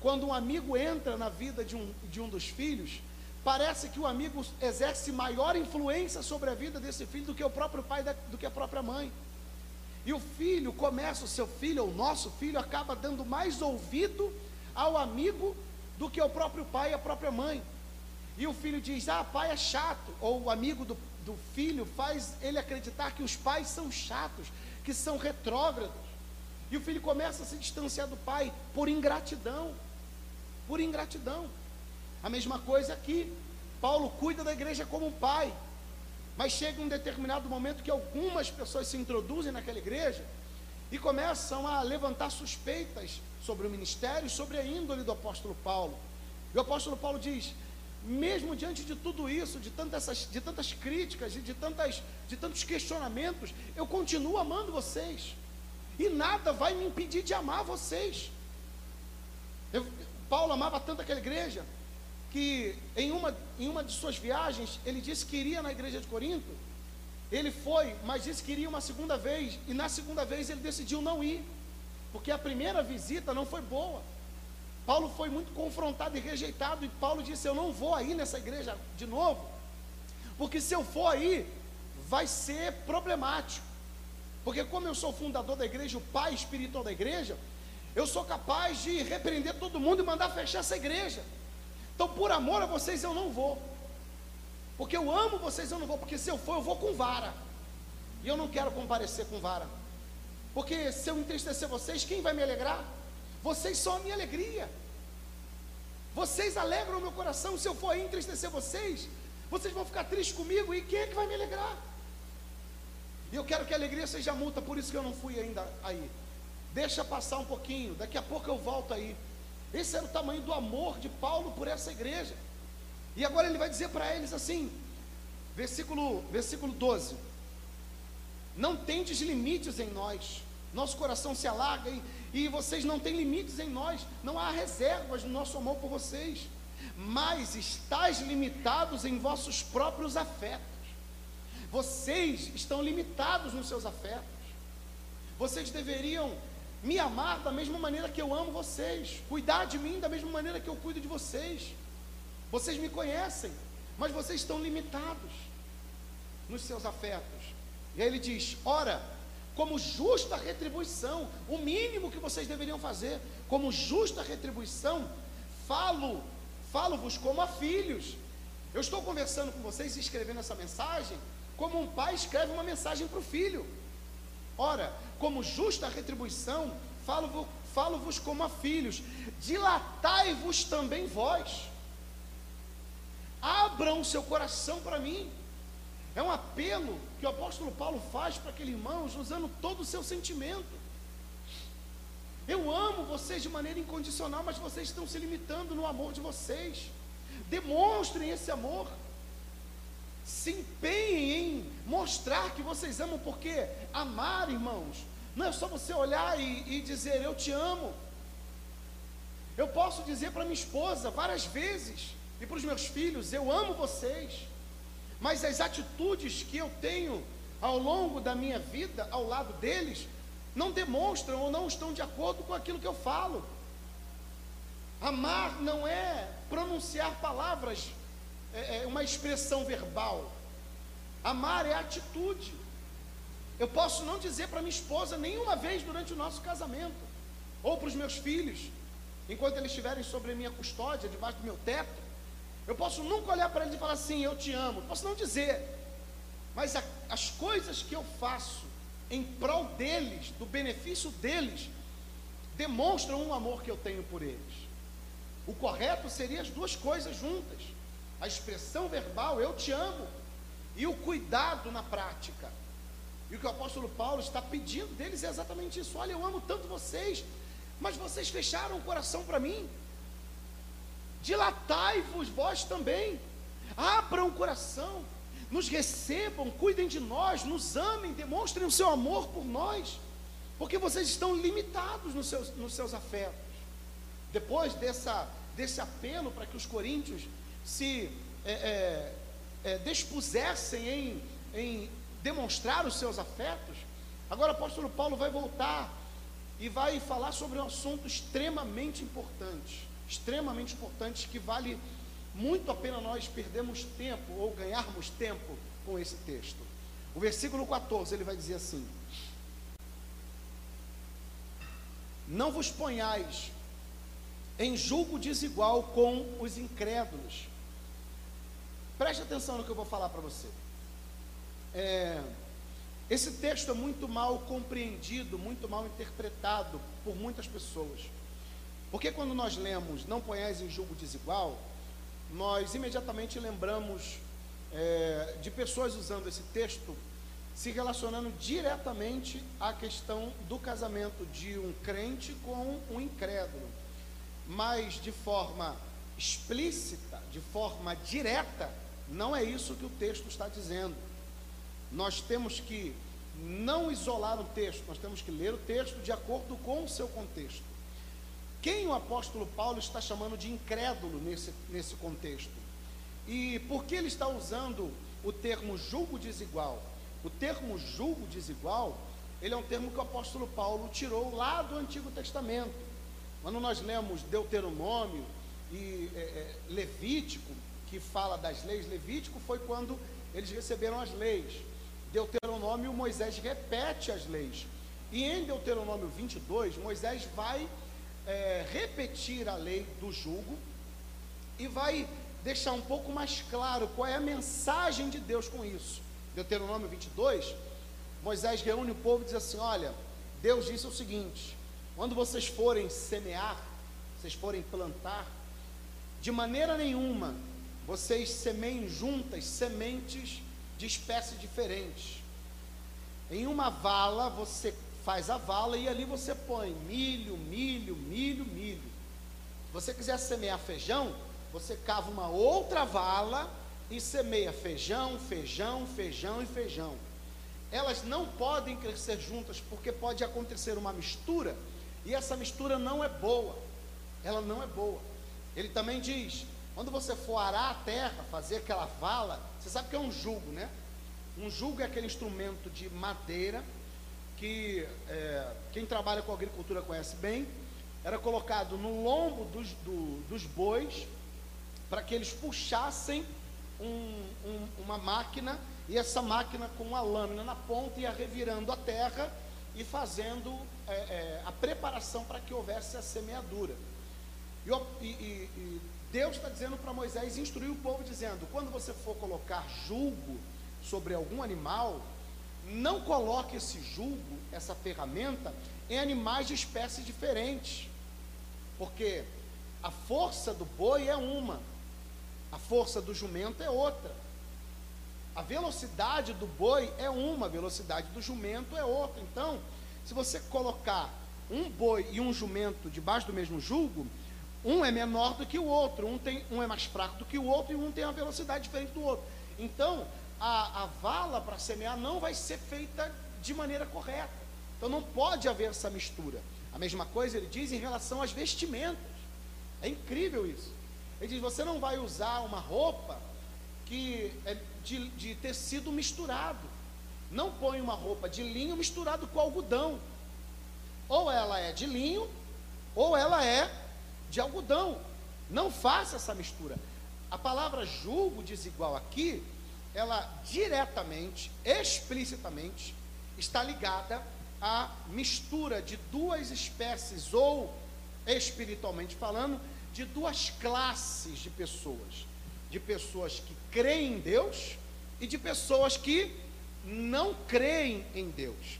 Quando um amigo entra na vida de um, de um dos filhos, parece que o amigo exerce maior influência sobre a vida desse filho do que o próprio pai, do que a própria mãe. E o filho começa, o seu filho, o nosso filho, acaba dando mais ouvido ao amigo do que ao próprio pai e à própria mãe. E o filho diz: Ah, pai é chato. Ou o amigo do, do filho faz ele acreditar que os pais são chatos, que são retrógrados. E o filho começa a se distanciar do pai por ingratidão. Por ingratidão. A mesma coisa aqui. Paulo cuida da igreja como um pai. Mas chega um determinado momento que algumas pessoas se introduzem naquela igreja e começam a levantar suspeitas sobre o ministério e sobre a índole do apóstolo Paulo. E o apóstolo Paulo diz: mesmo diante de tudo isso, de tantas, de tantas críticas e de, tantas, de tantos questionamentos, eu continuo amando vocês. E nada vai me impedir de amar vocês. Eu, Paulo amava tanto aquela igreja que em uma, em uma de suas viagens ele disse que iria na igreja de Corinto. Ele foi, mas disse que iria uma segunda vez. E na segunda vez ele decidiu não ir, porque a primeira visita não foi boa. Paulo foi muito confrontado e rejeitado, e Paulo disse: Eu não vou aí nessa igreja de novo, porque se eu for aí, vai ser problemático. Porque, como eu sou fundador da igreja, o pai espiritual da igreja, eu sou capaz de repreender todo mundo e mandar fechar essa igreja. Então, por amor a vocês, eu não vou. Porque eu amo vocês, eu não vou. Porque se eu for, eu vou com vara. E eu não quero comparecer com vara. Porque se eu entristecer vocês, quem vai me alegrar? Vocês são a minha alegria. Vocês alegram o meu coração. Se eu for aí entristecer vocês, vocês vão ficar tristes comigo. E quem é que vai me alegrar? E eu quero que a alegria seja multa, por isso que eu não fui ainda aí. Deixa passar um pouquinho, daqui a pouco eu volto aí. Esse era o tamanho do amor de Paulo por essa igreja. E agora ele vai dizer para eles assim, versículo, versículo 12: Não tendes limites em nós, nosso coração se alarga e, e vocês não têm limites em nós, não há reservas no nosso amor por vocês, mas estáis limitados em vossos próprios afetos. Vocês estão limitados nos seus afetos. Vocês deveriam me amar da mesma maneira que eu amo vocês, cuidar de mim da mesma maneira que eu cuido de vocês. Vocês me conhecem, mas vocês estão limitados nos seus afetos. E aí ele diz: ora, como justa retribuição, o mínimo que vocês deveriam fazer, como justa retribuição, falo, falo-vos como a filhos. Eu estou conversando com vocês e escrevendo essa mensagem, como um pai escreve uma mensagem para o filho. Ora, como justa retribuição, falo-vos falo como a filhos, dilatai-vos também vós. Abram seu coração para mim. É um apelo que o apóstolo Paulo faz para aquele irmão, usando todo o seu sentimento. Eu amo vocês de maneira incondicional, mas vocês estão se limitando no amor de vocês. Demonstrem esse amor. Se empenhem em mostrar que vocês amam, porque amar, irmãos, não é só você olhar e, e dizer eu te amo. Eu posso dizer para minha esposa várias vezes e para os meus filhos: eu amo vocês. Mas as atitudes que eu tenho ao longo da minha vida, ao lado deles, não demonstram ou não estão de acordo com aquilo que eu falo. Amar não é pronunciar palavras, é, é uma expressão verbal. Amar é atitude. Eu posso não dizer para minha esposa nenhuma vez durante o nosso casamento, ou para os meus filhos, enquanto eles estiverem sobre a minha custódia, debaixo do meu teto. Eu posso nunca olhar para eles e falar assim, eu te amo. Posso não dizer, mas a, as coisas que eu faço em prol deles, do benefício deles, demonstram um amor que eu tenho por eles. O correto seria as duas coisas juntas: a expressão verbal, eu te amo, e o cuidado na prática. E o que o apóstolo Paulo está pedindo deles é exatamente isso: olha, eu amo tanto vocês, mas vocês fecharam o coração para mim. Dilatai-vos vós também, abram o coração, nos recebam, cuidem de nós, nos amem, demonstrem o seu amor por nós, porque vocês estão limitados nos seus, nos seus afetos. Depois dessa, desse apelo para que os coríntios se é, é, é, dispusessem em, em demonstrar os seus afetos, agora o apóstolo Paulo vai voltar e vai falar sobre um assunto extremamente importante, extremamente importante que vale muito a pena nós perdermos tempo ou ganharmos tempo com esse texto. O versículo 14 ele vai dizer assim: Não vos ponhais em julgo desigual com os incrédulos. Preste atenção no que eu vou falar para você. É, esse texto é muito mal compreendido, muito mal interpretado por muitas pessoas. Porque quando nós lemos não ponhais em julgo desigual, nós imediatamente lembramos é, de pessoas usando esse texto se relacionando diretamente à questão do casamento de um crente com um incrédulo, mas de forma explícita, de forma direta, não é isso que o texto está dizendo. Nós temos que não isolar o texto, nós temos que ler o texto de acordo com o seu contexto. Quem o apóstolo Paulo está chamando de incrédulo nesse, nesse contexto? E por que ele está usando o termo julgo desigual? O termo julgo desigual, ele é um termo que o apóstolo Paulo tirou lá do Antigo Testamento. Quando nós lemos Deuteronômio e é, é, Levítico, que fala das leis, Levítico foi quando eles receberam as leis. Deuteronômio, Moisés repete as leis. E em Deuteronômio 22, Moisés vai é, repetir a lei do jugo e vai deixar um pouco mais claro qual é a mensagem de Deus com isso. Deuteronômio 22, Moisés reúne o povo e diz assim: Olha, Deus disse o seguinte: quando vocês forem semear, vocês forem plantar, de maneira nenhuma vocês semeiem juntas sementes de espécies diferentes. Em uma vala você faz a vala e ali você põe milho, milho, milho, milho. Se você quiser semear feijão, você cava uma outra vala e semeia feijão, feijão, feijão e feijão. Elas não podem crescer juntas porque pode acontecer uma mistura e essa mistura não é boa. Ela não é boa. Ele também diz: quando você for arar a terra, fazer aquela vala, você sabe que é um jugo, né? Um jugo é aquele instrumento de madeira que é, quem trabalha com agricultura conhece bem. Era colocado no lombo dos, do, dos bois para que eles puxassem um, um, uma máquina e essa máquina com uma lâmina na ponta ia revirando a terra e fazendo é, é, a preparação para que houvesse a semeadura. E, e, e Deus está dizendo para Moisés instruir o povo, dizendo: quando você for colocar julgo sobre algum animal, não coloque esse julgo, essa ferramenta, em animais de espécies diferentes, porque a força do boi é uma, a força do jumento é outra. A velocidade do boi é uma, a velocidade do jumento é outra. Então, se você colocar um boi e um jumento debaixo do mesmo julgo, um é menor do que o outro, um, tem, um é mais fraco do que o outro e um tem uma velocidade diferente do outro. Então, a, a vala para semear não vai ser feita de maneira correta. Então, não pode haver essa mistura. A mesma coisa ele diz em relação às vestimentas. É incrível isso. Ele diz: você não vai usar uma roupa que é de, de tecido misturado. Não põe uma roupa de linho misturado com algodão. Ou ela é de linho, ou ela é de algodão. Não faça essa mistura. A palavra julgo desigual aqui, ela diretamente, explicitamente, está ligada à mistura de duas espécies, ou espiritualmente falando, de duas classes de pessoas: de pessoas que creem em Deus e de pessoas que não creem em Deus.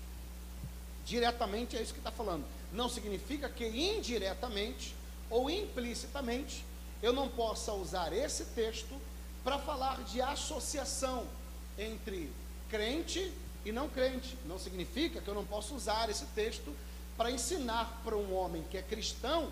Diretamente é isso que está falando. Não significa que indiretamente ou implicitamente, eu não possa usar esse texto para falar de associação entre crente e não crente. Não significa que eu não possa usar esse texto para ensinar para um homem que é cristão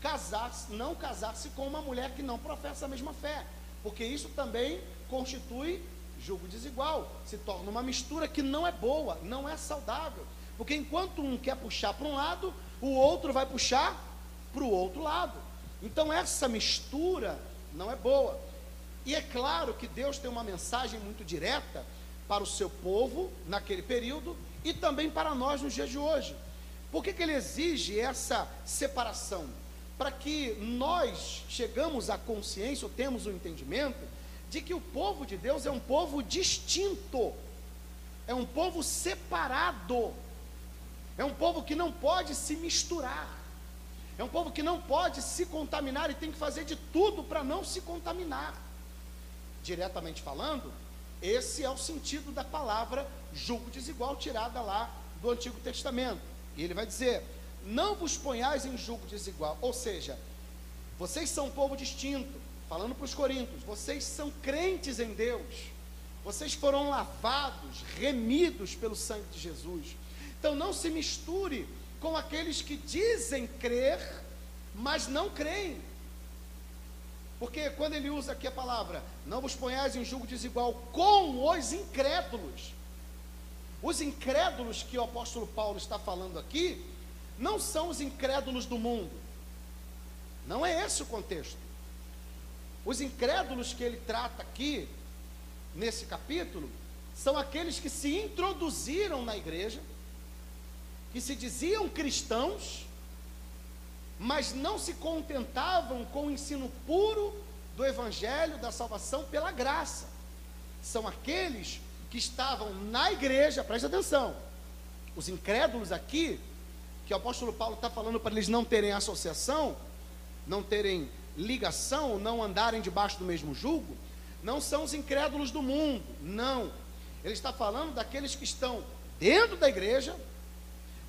casar, não casar-se com uma mulher que não professa a mesma fé, porque isso também constitui julgo desigual, se torna uma mistura que não é boa, não é saudável, porque enquanto um quer puxar para um lado, o outro vai puxar para o outro lado. Então essa mistura não é boa. E é claro que Deus tem uma mensagem muito direta para o seu povo naquele período e também para nós nos dias de hoje. Por que, que ele exige essa separação? Para que nós chegamos à consciência, ou temos o entendimento, de que o povo de Deus é um povo distinto, é um povo separado, é um povo que não pode se misturar. É um povo que não pode se contaminar e tem que fazer de tudo para não se contaminar. Diretamente falando, esse é o sentido da palavra julgo desigual tirada lá do Antigo Testamento. E ele vai dizer: Não vos ponhais em julgo desigual. Ou seja, vocês são um povo distinto. Falando para os coríntios, vocês são crentes em Deus. Vocês foram lavados, remidos pelo sangue de Jesus. Então não se misture com aqueles que dizem crer, mas não creem. Porque quando ele usa aqui a palavra, não vos ponhais em julgo desigual com os incrédulos. Os incrédulos que o apóstolo Paulo está falando aqui, não são os incrédulos do mundo. Não é esse o contexto. Os incrédulos que ele trata aqui, nesse capítulo, são aqueles que se introduziram na igreja, que se diziam cristãos, mas não se contentavam com o ensino puro do evangelho da salvação pela graça. São aqueles que estavam na igreja, preste atenção. Os incrédulos aqui, que o apóstolo Paulo está falando para eles não terem associação, não terem ligação, não andarem debaixo do mesmo jugo, não são os incrédulos do mundo, não. Ele está falando daqueles que estão dentro da igreja,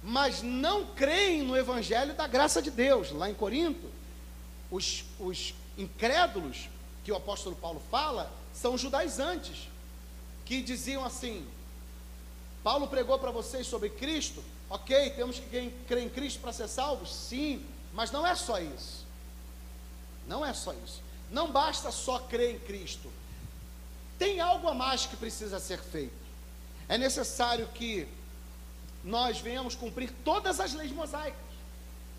mas não creem no evangelho da graça de Deus. Lá em Corinto, os, os incrédulos que o apóstolo Paulo fala são judaizantes, que diziam assim: Paulo pregou para vocês sobre Cristo, ok, temos que crer em Cristo para ser salvos? Sim, mas não é só isso. Não é só isso. Não basta só crer em Cristo. Tem algo a mais que precisa ser feito. É necessário que nós venhamos cumprir todas as leis mosaicas.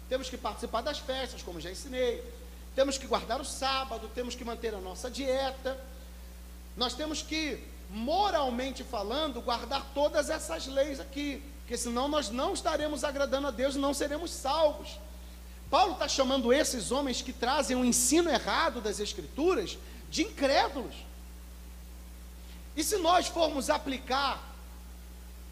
Temos que participar das festas, como já ensinei. Temos que guardar o sábado, temos que manter a nossa dieta. Nós temos que, moralmente falando, guardar todas essas leis aqui, porque senão nós não estaremos agradando a Deus e não seremos salvos. Paulo está chamando esses homens que trazem um ensino errado das Escrituras de incrédulos. E se nós formos aplicar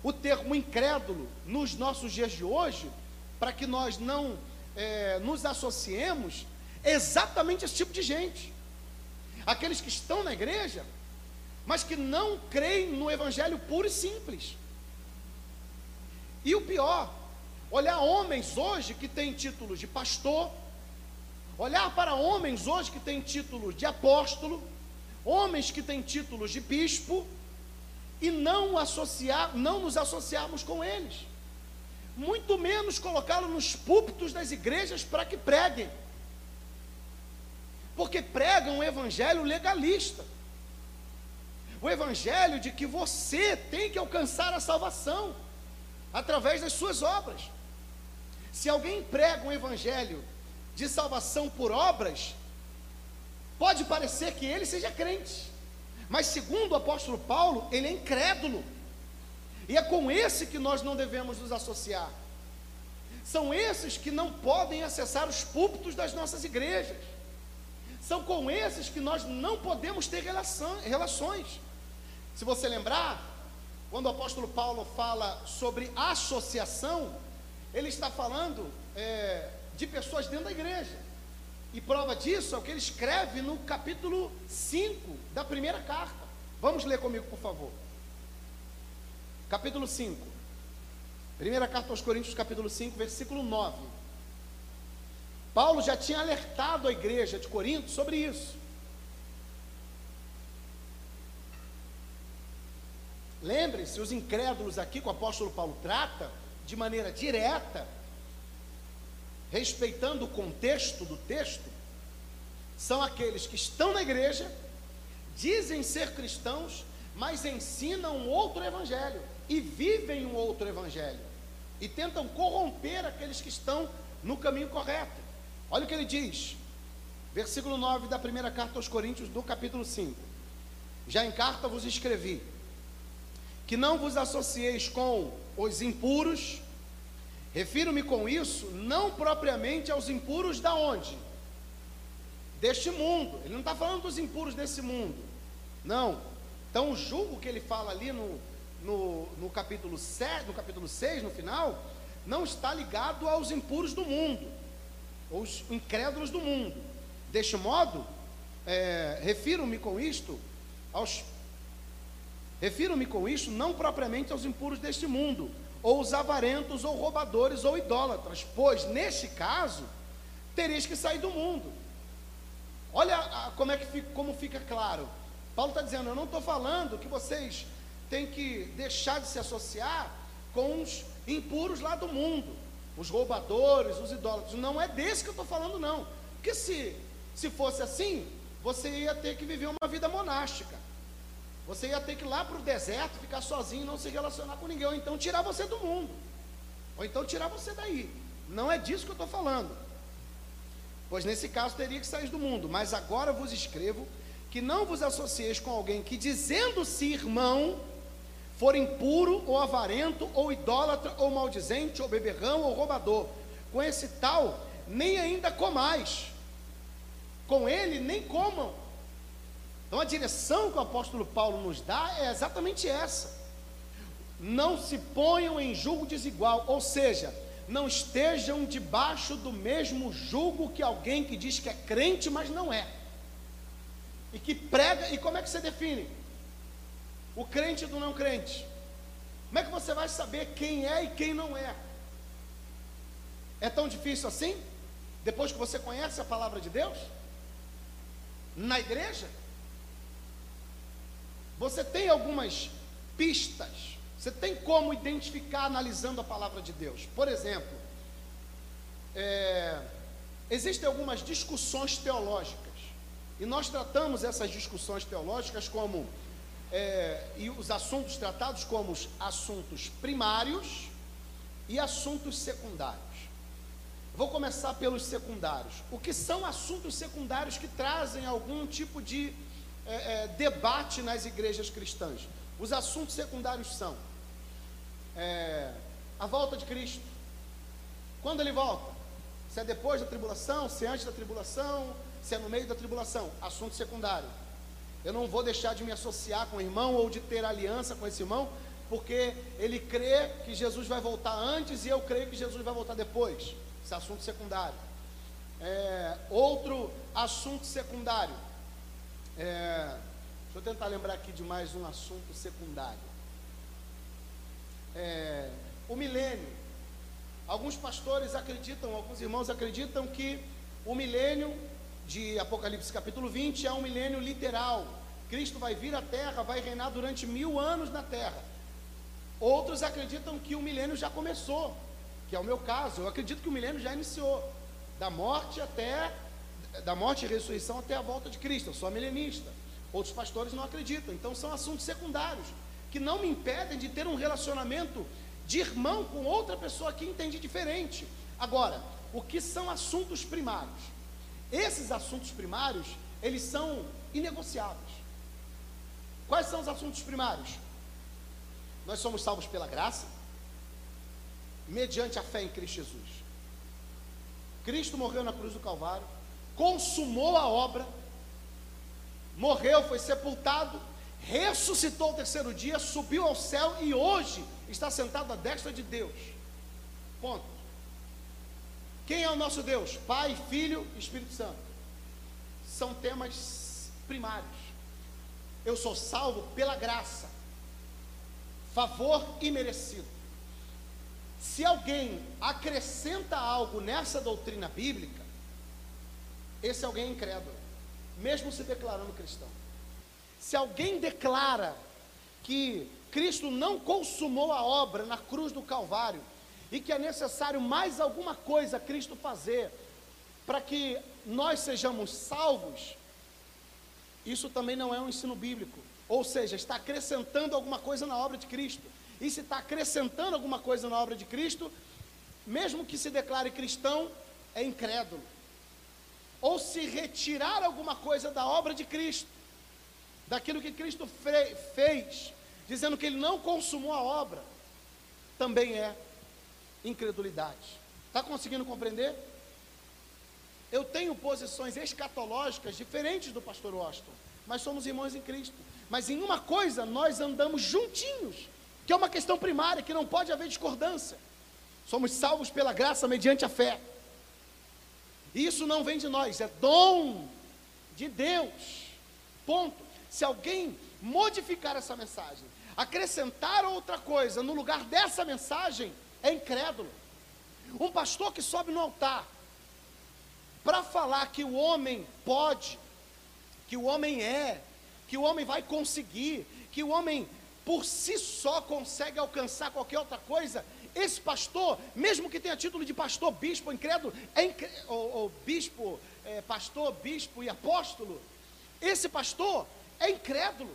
o termo incrédulo nos nossos dias de hoje, para que nós não é, nos associemos, é exatamente esse tipo de gente. Aqueles que estão na igreja, mas que não creem no evangelho puro e simples. E o pior, olhar homens hoje que têm títulos de pastor, olhar para homens hoje que têm títulos de apóstolo, homens que têm títulos de bispo, e não associar, não nos associarmos com eles. Muito menos colocá-los nos púlpitos das igrejas para que preguem. Porque pregam um evangelho legalista. O evangelho de que você tem que alcançar a salvação através das suas obras. Se alguém prega um evangelho de salvação por obras, pode parecer que ele seja crente. Mas segundo o apóstolo Paulo, ele é incrédulo. E é com esse que nós não devemos nos associar. São esses que não podem acessar os púlpitos das nossas igrejas. São com esses que nós não podemos ter relação, relações. Se você lembrar, quando o apóstolo Paulo fala sobre associação, ele está falando é, de pessoas dentro da igreja. E prova disso é o que ele escreve no capítulo 5 da primeira carta. Vamos ler comigo, por favor. Capítulo 5. Primeira carta aos Coríntios, capítulo 5, versículo 9. Paulo já tinha alertado a igreja de Corinto sobre isso. Lembre-se, os incrédulos aqui que o apóstolo Paulo trata de maneira direta respeitando o contexto do texto, são aqueles que estão na igreja, dizem ser cristãos, mas ensinam outro evangelho e vivem um outro evangelho e tentam corromper aqueles que estão no caminho correto. Olha o que ele diz, versículo 9 da primeira carta aos Coríntios, do capítulo 5. Já em carta vos escrevi que não vos associeis com os impuros, Refiro-me com isso não propriamente aos impuros da onde? Deste mundo. Ele não está falando dos impuros desse mundo. Não. Então o julgo que ele fala ali no, no, no, capítulo 7, no capítulo 6, no final, não está ligado aos impuros do mundo, os incrédulos do mundo. Deste modo, é, refiro-me com isto aos refiro-me com isto não propriamente aos impuros deste mundo, ou os avarentos, ou roubadores, ou idólatras, pois neste caso tereis que sair do mundo. Olha como é que fica, como fica claro. Paulo está dizendo: eu não estou falando que vocês têm que deixar de se associar com os impuros lá do mundo, os roubadores, os idólatras. Não é desse que eu estou falando, não. Porque se, se fosse assim, você ia ter que viver uma vida monástica. Você ia ter que ir lá para o deserto, ficar sozinho, não se relacionar com ninguém, ou então tirar você do mundo, ou então tirar você daí. Não é disso que eu estou falando. Pois nesse caso teria que sair do mundo. Mas agora vos escrevo que não vos associeis com alguém que, dizendo-se irmão, for impuro, ou avarento, ou idólatra, ou maldizente, ou beberrão, ou roubador. Com esse tal, nem ainda comais. Com ele, nem comam. Então a direção que o apóstolo Paulo nos dá é exatamente essa. Não se ponham em julgo desigual, ou seja, não estejam debaixo do mesmo julgo que alguém que diz que é crente, mas não é. E que prega, e como é que você define? O crente do não crente. Como é que você vai saber quem é e quem não é? É tão difícil assim? Depois que você conhece a palavra de Deus? Na igreja? Você tem algumas pistas você tem como identificar analisando a palavra de Deus? Por exemplo, é, existem algumas discussões teológicas e nós tratamos essas discussões teológicas como é, e os assuntos tratados como os assuntos primários e assuntos secundários. Vou começar pelos secundários. O que são assuntos secundários que trazem algum tipo de é, é, debate nas igrejas cristãs? Os assuntos secundários são é, a volta de Cristo. Quando ele volta? Se é depois da tribulação, se é antes da tribulação, se é no meio da tribulação, assunto secundário. Eu não vou deixar de me associar com o irmão ou de ter aliança com esse irmão, porque ele crê que Jesus vai voltar antes e eu creio que Jesus vai voltar depois. Esse é assunto secundário. É, outro assunto secundário. É, deixa eu tentar lembrar aqui de mais um assunto secundário é, o milênio. Alguns pastores acreditam, alguns irmãos acreditam que o milênio de Apocalipse capítulo 20 é um milênio literal. Cristo vai vir à terra, vai reinar durante mil anos na terra. Outros acreditam que o milênio já começou, que é o meu caso. Eu acredito que o milênio já iniciou, da morte até da morte e ressurreição até a volta de Cristo. Eu sou milenista. Outros pastores não acreditam. Então são assuntos secundários que não me impedem de ter um relacionamento de irmão com outra pessoa que entende diferente. Agora, o que são assuntos primários? Esses assuntos primários, eles são inegociáveis. Quais são os assuntos primários? Nós somos salvos pela graça, mediante a fé em Cristo Jesus. Cristo morreu na cruz do Calvário, consumou a obra, morreu, foi sepultado, ressuscitou ao terceiro dia, subiu ao céu e hoje está sentado à destra de Deus. Ponto. Quem é o nosso Deus? Pai, Filho e Espírito Santo. São temas primários. Eu sou salvo pela graça, favor imerecido. Se alguém acrescenta algo nessa doutrina bíblica, esse alguém é incrédulo, mesmo se declarando cristão. Se alguém declara que Cristo não consumou a obra na cruz do Calvário e que é necessário mais alguma coisa Cristo fazer para que nós sejamos salvos, isso também não é um ensino bíblico. Ou seja, está acrescentando alguma coisa na obra de Cristo. E se está acrescentando alguma coisa na obra de Cristo, mesmo que se declare cristão, é incrédulo. Ou se retirar alguma coisa da obra de Cristo, daquilo que Cristo fez, dizendo que ele não consumou a obra, também é incredulidade. Está conseguindo compreender? Eu tenho posições escatológicas diferentes do pastor Washington, mas somos irmãos em Cristo. Mas em uma coisa nós andamos juntinhos, que é uma questão primária, que não pode haver discordância. Somos salvos pela graça mediante a fé. Isso não vem de nós, é dom de Deus. Ponto. Se alguém modificar essa mensagem, acrescentar outra coisa no lugar dessa mensagem, é incrédulo. Um pastor que sobe no altar para falar que o homem pode, que o homem é, que o homem vai conseguir, que o homem por si só consegue alcançar qualquer outra coisa, esse pastor, mesmo que tenha título de pastor, bispo, incrédulo, é incré... ou, ou, bispo, é, pastor, bispo e apóstolo, esse pastor é incrédulo.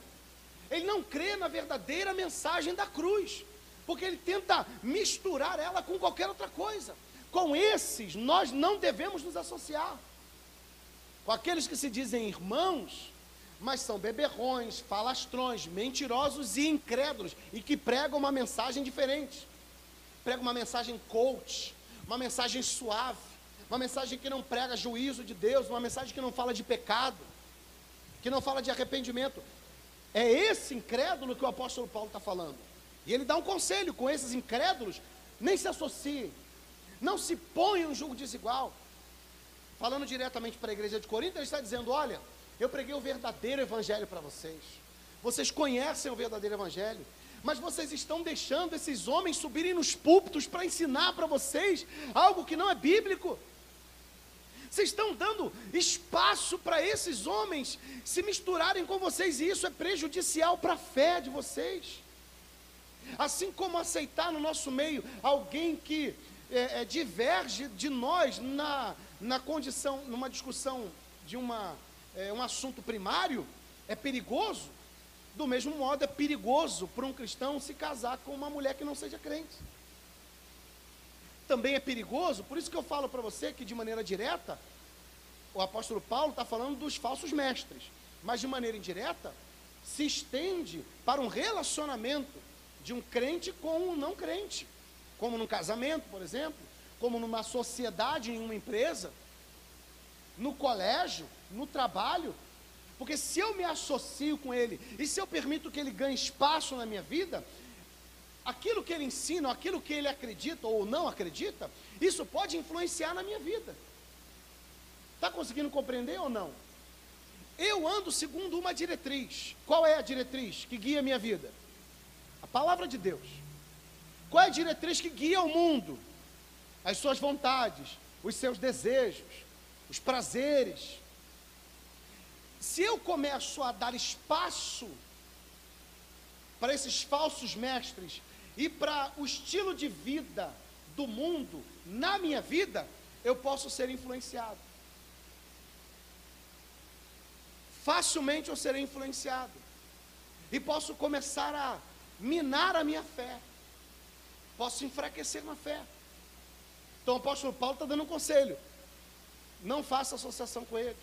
Ele não crê na verdadeira mensagem da cruz, porque ele tenta misturar ela com qualquer outra coisa. Com esses, nós não devemos nos associar. Com aqueles que se dizem irmãos, mas são beberrões, falastrões, mentirosos e incrédulos, e que pregam uma mensagem diferente. Pregam uma mensagem coach, uma mensagem suave, uma mensagem que não prega juízo de Deus, uma mensagem que não fala de pecado, que não fala de arrependimento. É esse incrédulo que o apóstolo Paulo está falando. E ele dá um conselho com esses incrédulos: nem se associem, não se ponham em julgo desigual. Falando diretamente para a igreja de Corinto, ele está dizendo: olha eu preguei o verdadeiro evangelho para vocês. Vocês conhecem o verdadeiro evangelho, mas vocês estão deixando esses homens subirem nos púlpitos para ensinar para vocês algo que não é bíblico. Vocês estão dando espaço para esses homens se misturarem com vocês, e isso é prejudicial para a fé de vocês. Assim como aceitar no nosso meio alguém que é, é, diverge de nós na, na condição, numa discussão de uma é, um assunto primário, é perigoso, do mesmo modo é perigoso para um cristão se casar com uma mulher que não seja crente. Também é perigoso, por isso que eu falo para você que de maneira direta, o apóstolo Paulo está falando dos falsos mestres, mas de maneira indireta, se estende para um relacionamento de um crente com um não crente, como num casamento, por exemplo, como numa sociedade, em uma empresa, no colégio, no trabalho, porque se eu me associo com ele e se eu permito que ele ganhe espaço na minha vida, aquilo que ele ensina, aquilo que ele acredita ou não acredita, isso pode influenciar na minha vida. Está conseguindo compreender ou não? Eu ando segundo uma diretriz. Qual é a diretriz que guia a minha vida? A palavra de Deus. Qual é a diretriz que guia o mundo? As suas vontades, os seus desejos, os prazeres, se eu começo a dar espaço para esses falsos mestres e para o estilo de vida do mundo na minha vida, eu posso ser influenciado. Facilmente eu serei influenciado. E posso começar a minar a minha fé. Posso enfraquecer na fé. Então o apóstolo Paulo está dando um conselho. Não faça associação com eles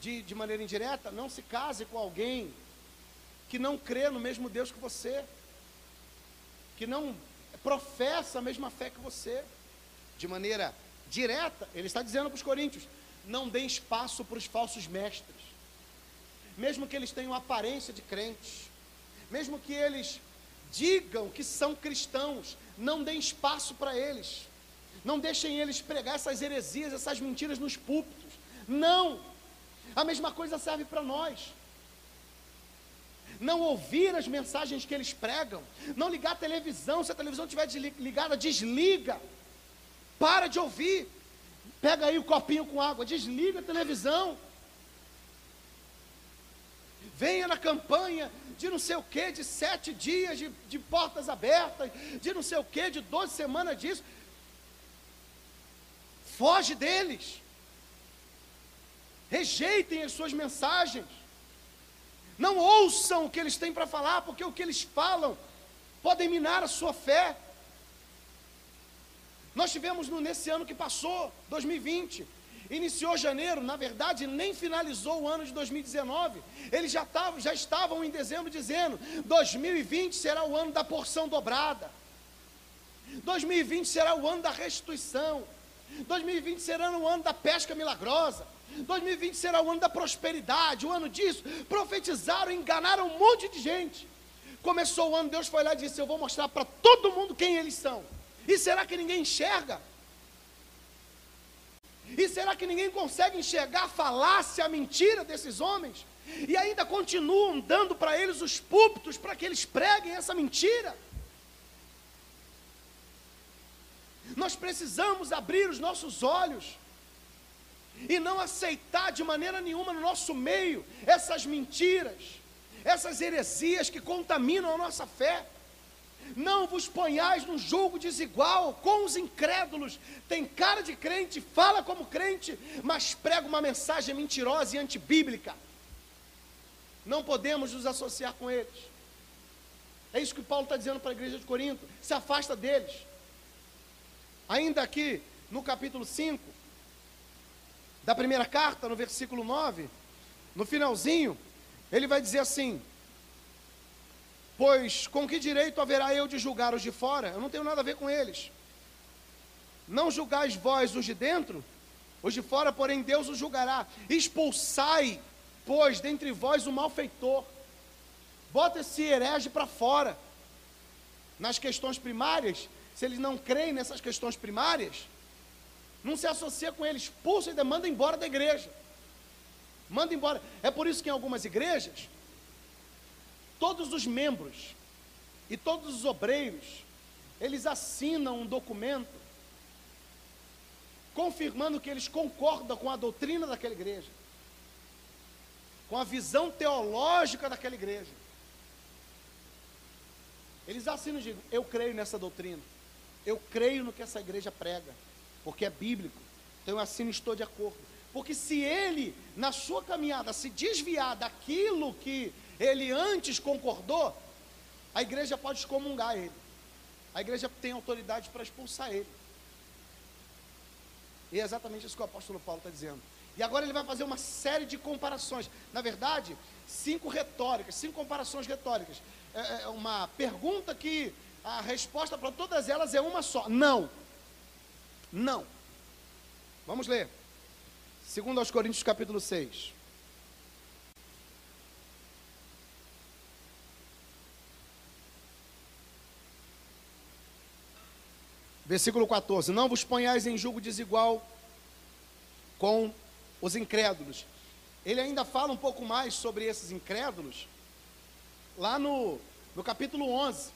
de, de maneira indireta, não se case com alguém que não crê no mesmo Deus que você, que não professa a mesma fé que você, de maneira direta, ele está dizendo para os coríntios: não dê espaço para os falsos mestres, mesmo que eles tenham aparência de crentes, mesmo que eles digam que são cristãos, não dê espaço para eles, não deixem eles pregar essas heresias, essas mentiras nos púlpitos, não, a mesma coisa serve para nós. Não ouvir as mensagens que eles pregam, não ligar a televisão, se a televisão estiver ligada, desliga. Para de ouvir. Pega aí o copinho com água, desliga a televisão. Venha na campanha de não sei o que, de sete dias de, de portas abertas, de não sei o que, de doze semanas disso. Foge deles rejeitem as suas mensagens, não ouçam o que eles têm para falar, porque o que eles falam podem minar a sua fé. Nós tivemos no, nesse ano que passou, 2020, iniciou janeiro, na verdade nem finalizou o ano de 2019. Eles já, tavam, já estavam em dezembro dizendo: 2020 será o ano da porção dobrada. 2020 será o ano da restituição. 2020 será o ano da pesca milagrosa. 2020 será o ano da prosperidade, o ano disso. Profetizaram, enganaram um monte de gente. Começou o ano, Deus foi lá e disse: Eu vou mostrar para todo mundo quem eles são. E será que ninguém enxerga? E será que ninguém consegue enxergar a falácia, a mentira desses homens? E ainda continuam dando para eles os púlpitos para que eles preguem essa mentira? Nós precisamos abrir os nossos olhos e não aceitar de maneira nenhuma no nosso meio essas mentiras, essas heresias que contaminam a nossa fé. Não vos ponhais num jogo desigual com os incrédulos. Tem cara de crente, fala como crente, mas prega uma mensagem mentirosa e antibíblica. Não podemos nos associar com eles. É isso que Paulo está dizendo para a igreja de Corinto. Se afasta deles. Ainda aqui no capítulo 5 da primeira carta, no versículo 9, no finalzinho, ele vai dizer assim: Pois com que direito haverá eu de julgar os de fora? Eu não tenho nada a ver com eles. Não julgais vós os de dentro? Os de fora, porém, Deus os julgará. Expulsai, pois, dentre vós o malfeitor. Bota esse herege para fora. Nas questões primárias, se eles não creem nessas questões primárias, não se associa com eles, expulsa e manda embora da igreja. Manda embora. É por isso que em algumas igrejas, todos os membros e todos os obreiros, eles assinam um documento confirmando que eles concordam com a doutrina daquela igreja, com a visão teológica daquela igreja. Eles assinam e dizem: Eu creio nessa doutrina, eu creio no que essa igreja prega, porque é bíblico, então eu assino estou de acordo. Porque se ele, na sua caminhada, se desviar daquilo que ele antes concordou, a igreja pode excomungar ele. A igreja tem autoridade para expulsar ele. E é exatamente isso que o apóstolo Paulo está dizendo. E agora ele vai fazer uma série de comparações. Na verdade, cinco retóricas, cinco comparações retóricas. É, é uma pergunta que a resposta para todas elas é uma só: não. Não. Vamos ler. Segundo aos Coríntios capítulo 6. Versículo 14: Não vos ponhais em julgo desigual com os incrédulos. Ele ainda fala um pouco mais sobre esses incrédulos, lá no, no capítulo 11.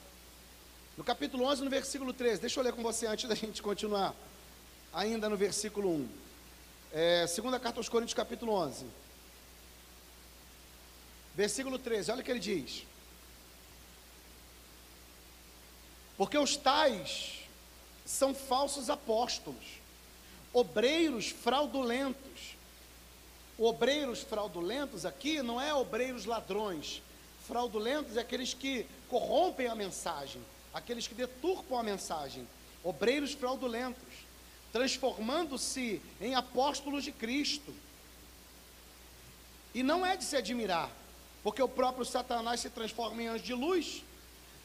No capítulo 11, no versículo 13. Deixa eu ler com você antes da gente continuar. Ainda no versículo 1. É, segunda carta aos Coríntios, capítulo 11. Versículo 13, olha o que ele diz. Porque os tais são falsos apóstolos, obreiros fraudulentos. Obreiros fraudulentos aqui não é obreiros ladrões. Fraudulentos é aqueles que corrompem a mensagem, aqueles que deturpam a mensagem. Obreiros fraudulentos, transformando-se em apóstolos de Cristo. E não é de se admirar, porque o próprio Satanás se transforma em anjo de luz.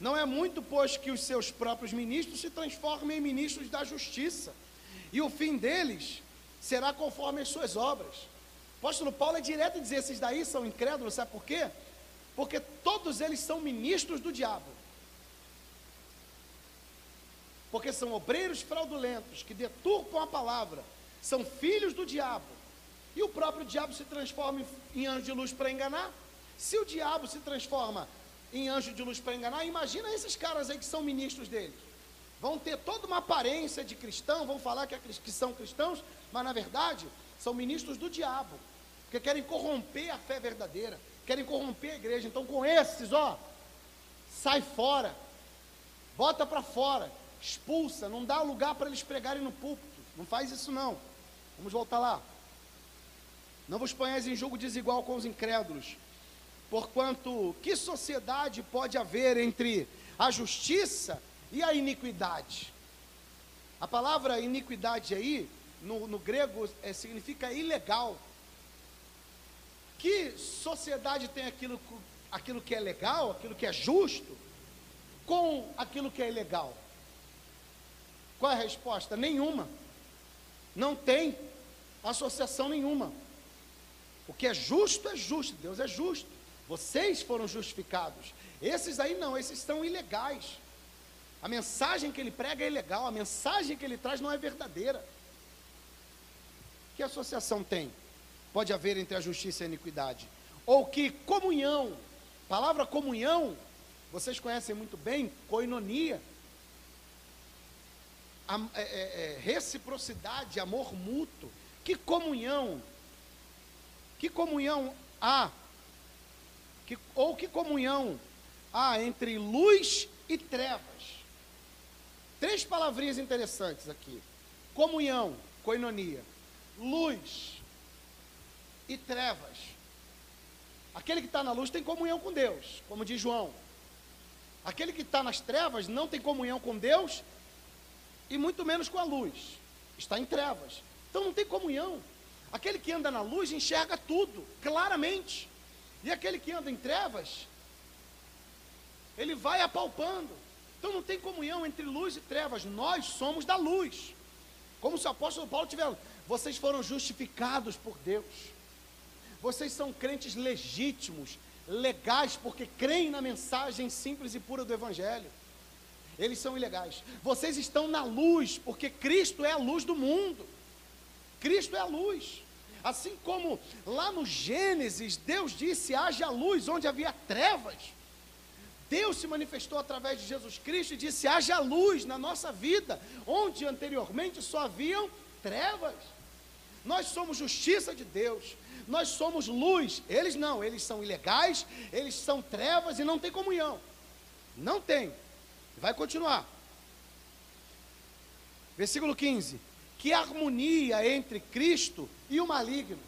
Não é muito, pois, que os seus próprios ministros se transformem em ministros da justiça, e o fim deles será conforme as suas obras. O apóstolo Paulo é direto em dizer: esses daí são incrédulos, sabe por quê? Porque todos eles são ministros do diabo. Porque são obreiros fraudulentos que deturpam a palavra, são filhos do diabo. E o próprio diabo se transforma em anjo de luz para enganar. Se o diabo se transforma em anjo de luz para enganar. Imagina esses caras aí que são ministros deles. Vão ter toda uma aparência de cristão, vão falar que, é, que são cristãos, mas na verdade são ministros do diabo, porque querem corromper a fé verdadeira, querem corromper a igreja. Então, com esses, ó, sai fora, bota para fora, expulsa, não dá lugar para eles pregarem no púlpito. Não faz isso não. Vamos voltar lá. Não vos ponhais em jogo desigual com os incrédulos Porquanto, que sociedade pode haver entre a justiça e a iniquidade? A palavra iniquidade aí, no, no grego, é, significa ilegal. Que sociedade tem aquilo, aquilo que é legal, aquilo que é justo, com aquilo que é ilegal? Qual é a resposta? Nenhuma. Não tem associação nenhuma. O que é justo é justo, Deus é justo. Vocês foram justificados. Esses aí não, esses são ilegais. A mensagem que ele prega é ilegal, a mensagem que ele traz não é verdadeira. Que associação tem? Pode haver entre a justiça e a iniquidade? Ou que comunhão, palavra comunhão, vocês conhecem muito bem, coinonia, é, é, é reciprocidade, amor mútuo. que comunhão, que comunhão há, que, ou que comunhão há entre luz e trevas? Três palavrinhas interessantes aqui: comunhão, coinonia, luz e trevas. Aquele que está na luz tem comunhão com Deus, como diz João. Aquele que está nas trevas não tem comunhão com Deus e muito menos com a luz. Está em trevas. Então não tem comunhão. Aquele que anda na luz enxerga tudo, claramente. E aquele que anda em trevas, ele vai apalpando. Então não tem comunhão entre luz e trevas. Nós somos da luz. Como se o apóstolo Paulo tivesse, vocês foram justificados por Deus. Vocês são crentes legítimos, legais, porque creem na mensagem simples e pura do Evangelho. Eles são ilegais. Vocês estão na luz, porque Cristo é a luz do mundo. Cristo é a luz. Assim como lá no Gênesis, Deus disse: haja luz onde havia trevas. Deus se manifestou através de Jesus Cristo e disse: haja luz na nossa vida, onde anteriormente só haviam trevas. Nós somos justiça de Deus, nós somos luz. Eles não, eles são ilegais, eles são trevas e não tem comunhão. Não tem. Vai continuar. Versículo 15. Que harmonia entre Cristo e o maligno.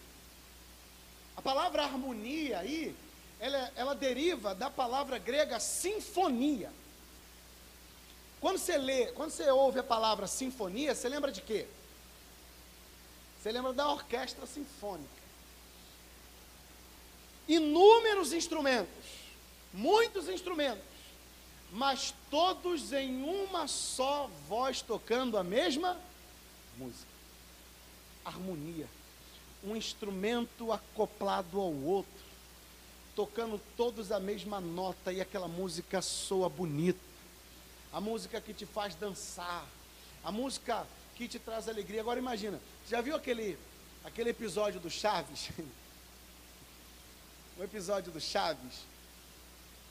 A palavra harmonia aí, ela, ela deriva da palavra grega sinfonia. Quando você lê, quando você ouve a palavra sinfonia, você lembra de quê? Você lembra da orquestra sinfônica inúmeros instrumentos, muitos instrumentos, mas todos em uma só voz tocando a mesma música. Harmonia. Um instrumento acoplado ao outro, tocando todos a mesma nota e aquela música soa bonita. A música que te faz dançar, a música que te traz alegria. Agora imagina, já viu aquele aquele episódio do Chaves? um episódio do Chaves,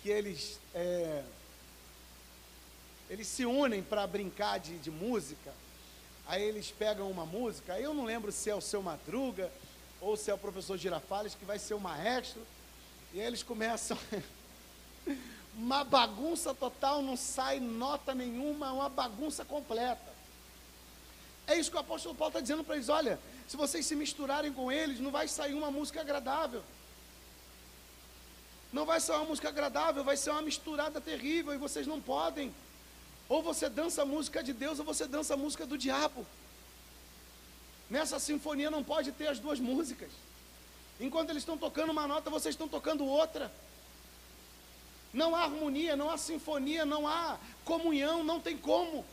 que eles, é, eles se unem para brincar de, de música, aí eles pegam uma música, aí eu não lembro se é o seu Madruga ou se é o professor Girafales, que vai ser o maestro, e aí eles começam uma bagunça total, não sai nota nenhuma, uma bagunça completa. É isso que o apóstolo Paulo está dizendo para eles: olha, se vocês se misturarem com eles, não vai sair uma música agradável. Não vai ser uma música agradável, vai ser uma misturada terrível e vocês não podem. Ou você dança a música de Deus ou você dança a música do diabo. Nessa sinfonia não pode ter as duas músicas. Enquanto eles estão tocando uma nota, vocês estão tocando outra. Não há harmonia, não há sinfonia, não há comunhão, não tem como.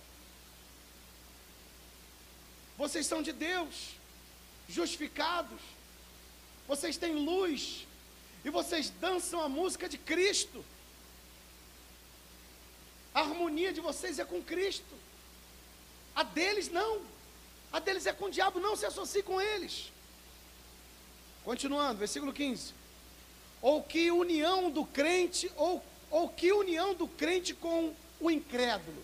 Vocês são de Deus, justificados. Vocês têm luz, e vocês dançam a música de Cristo. A harmonia de vocês é com Cristo. A deles não. A deles é com o diabo, não se associe com eles. Continuando, versículo 15. Ou que união do crente, ou, ou que união do crente com o incrédulo.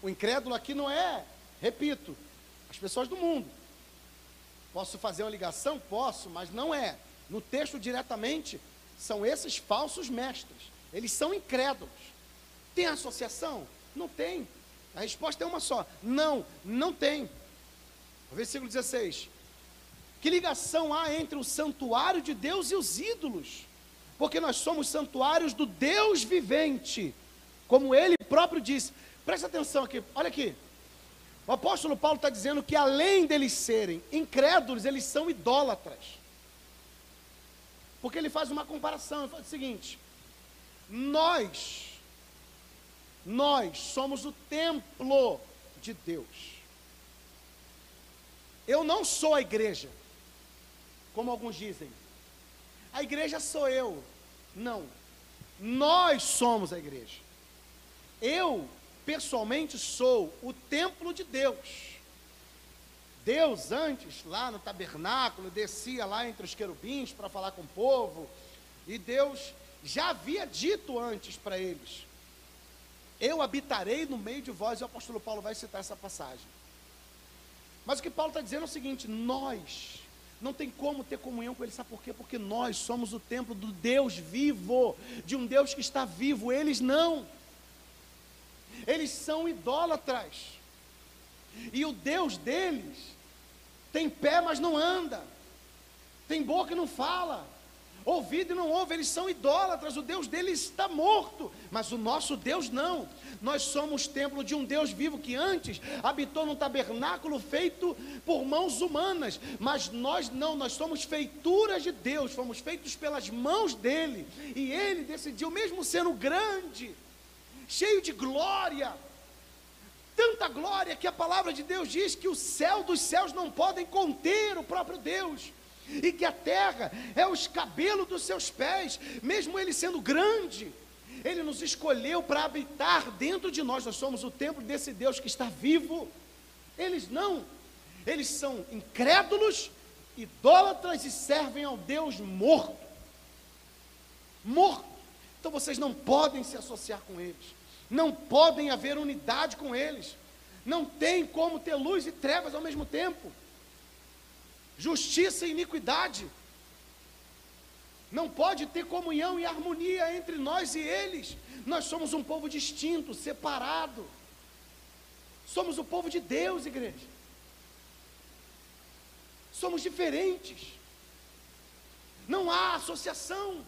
O incrédulo aqui não é, repito, as pessoas do mundo. Posso fazer uma ligação? Posso, mas não é. No texto diretamente, são esses falsos mestres. Eles são incrédulos. Tem associação? Não tem. A resposta é uma só: não, não tem. versículo 16: Que ligação há entre o santuário de Deus e os ídolos? Porque nós somos santuários do Deus vivente, como ele próprio disse. Presta atenção aqui, olha aqui. O apóstolo Paulo está dizendo que além deles serem incrédulos, eles são idólatras. Porque ele faz uma comparação, ele fala o seguinte: nós, nós somos o templo de Deus. Eu não sou a igreja, como alguns dizem. A igreja sou eu. Não. Nós somos a igreja. Eu pessoalmente sou o templo de Deus. Deus antes, lá no tabernáculo, descia lá entre os querubins para falar com o povo, e Deus já havia dito antes para eles: Eu habitarei no meio de vós, e o apóstolo Paulo vai citar essa passagem. Mas o que Paulo está dizendo é o seguinte: nós não tem como ter comunhão com Ele, sabe por quê? Porque nós somos o templo do Deus vivo, de um Deus que está vivo, eles não. Eles são idólatras. E o Deus deles tem pé, mas não anda, tem boca e não fala, ouvido e não ouve, eles são idólatras, o Deus deles está morto, mas o nosso Deus não. Nós somos templo de um Deus vivo que antes habitou num tabernáculo feito por mãos humanas, mas nós não, nós somos feituras de Deus, fomos feitos pelas mãos dele, e ele decidiu, mesmo sendo grande, cheio de glória, tanta glória que a palavra de Deus diz que o céu dos céus não podem conter o próprio Deus e que a terra é o escabelo dos seus pés, mesmo ele sendo grande, ele nos escolheu para habitar dentro de nós, nós somos o templo desse Deus que está vivo. Eles não, eles são incrédulos, idólatras e servem ao Deus morto. Morto. Então vocês não podem se associar com eles, não podem haver unidade com eles, não tem como ter luz e trevas ao mesmo tempo justiça e iniquidade. Não pode ter comunhão e harmonia entre nós e eles. Nós somos um povo distinto, separado. Somos o povo de Deus, igreja. Somos diferentes. Não há associação.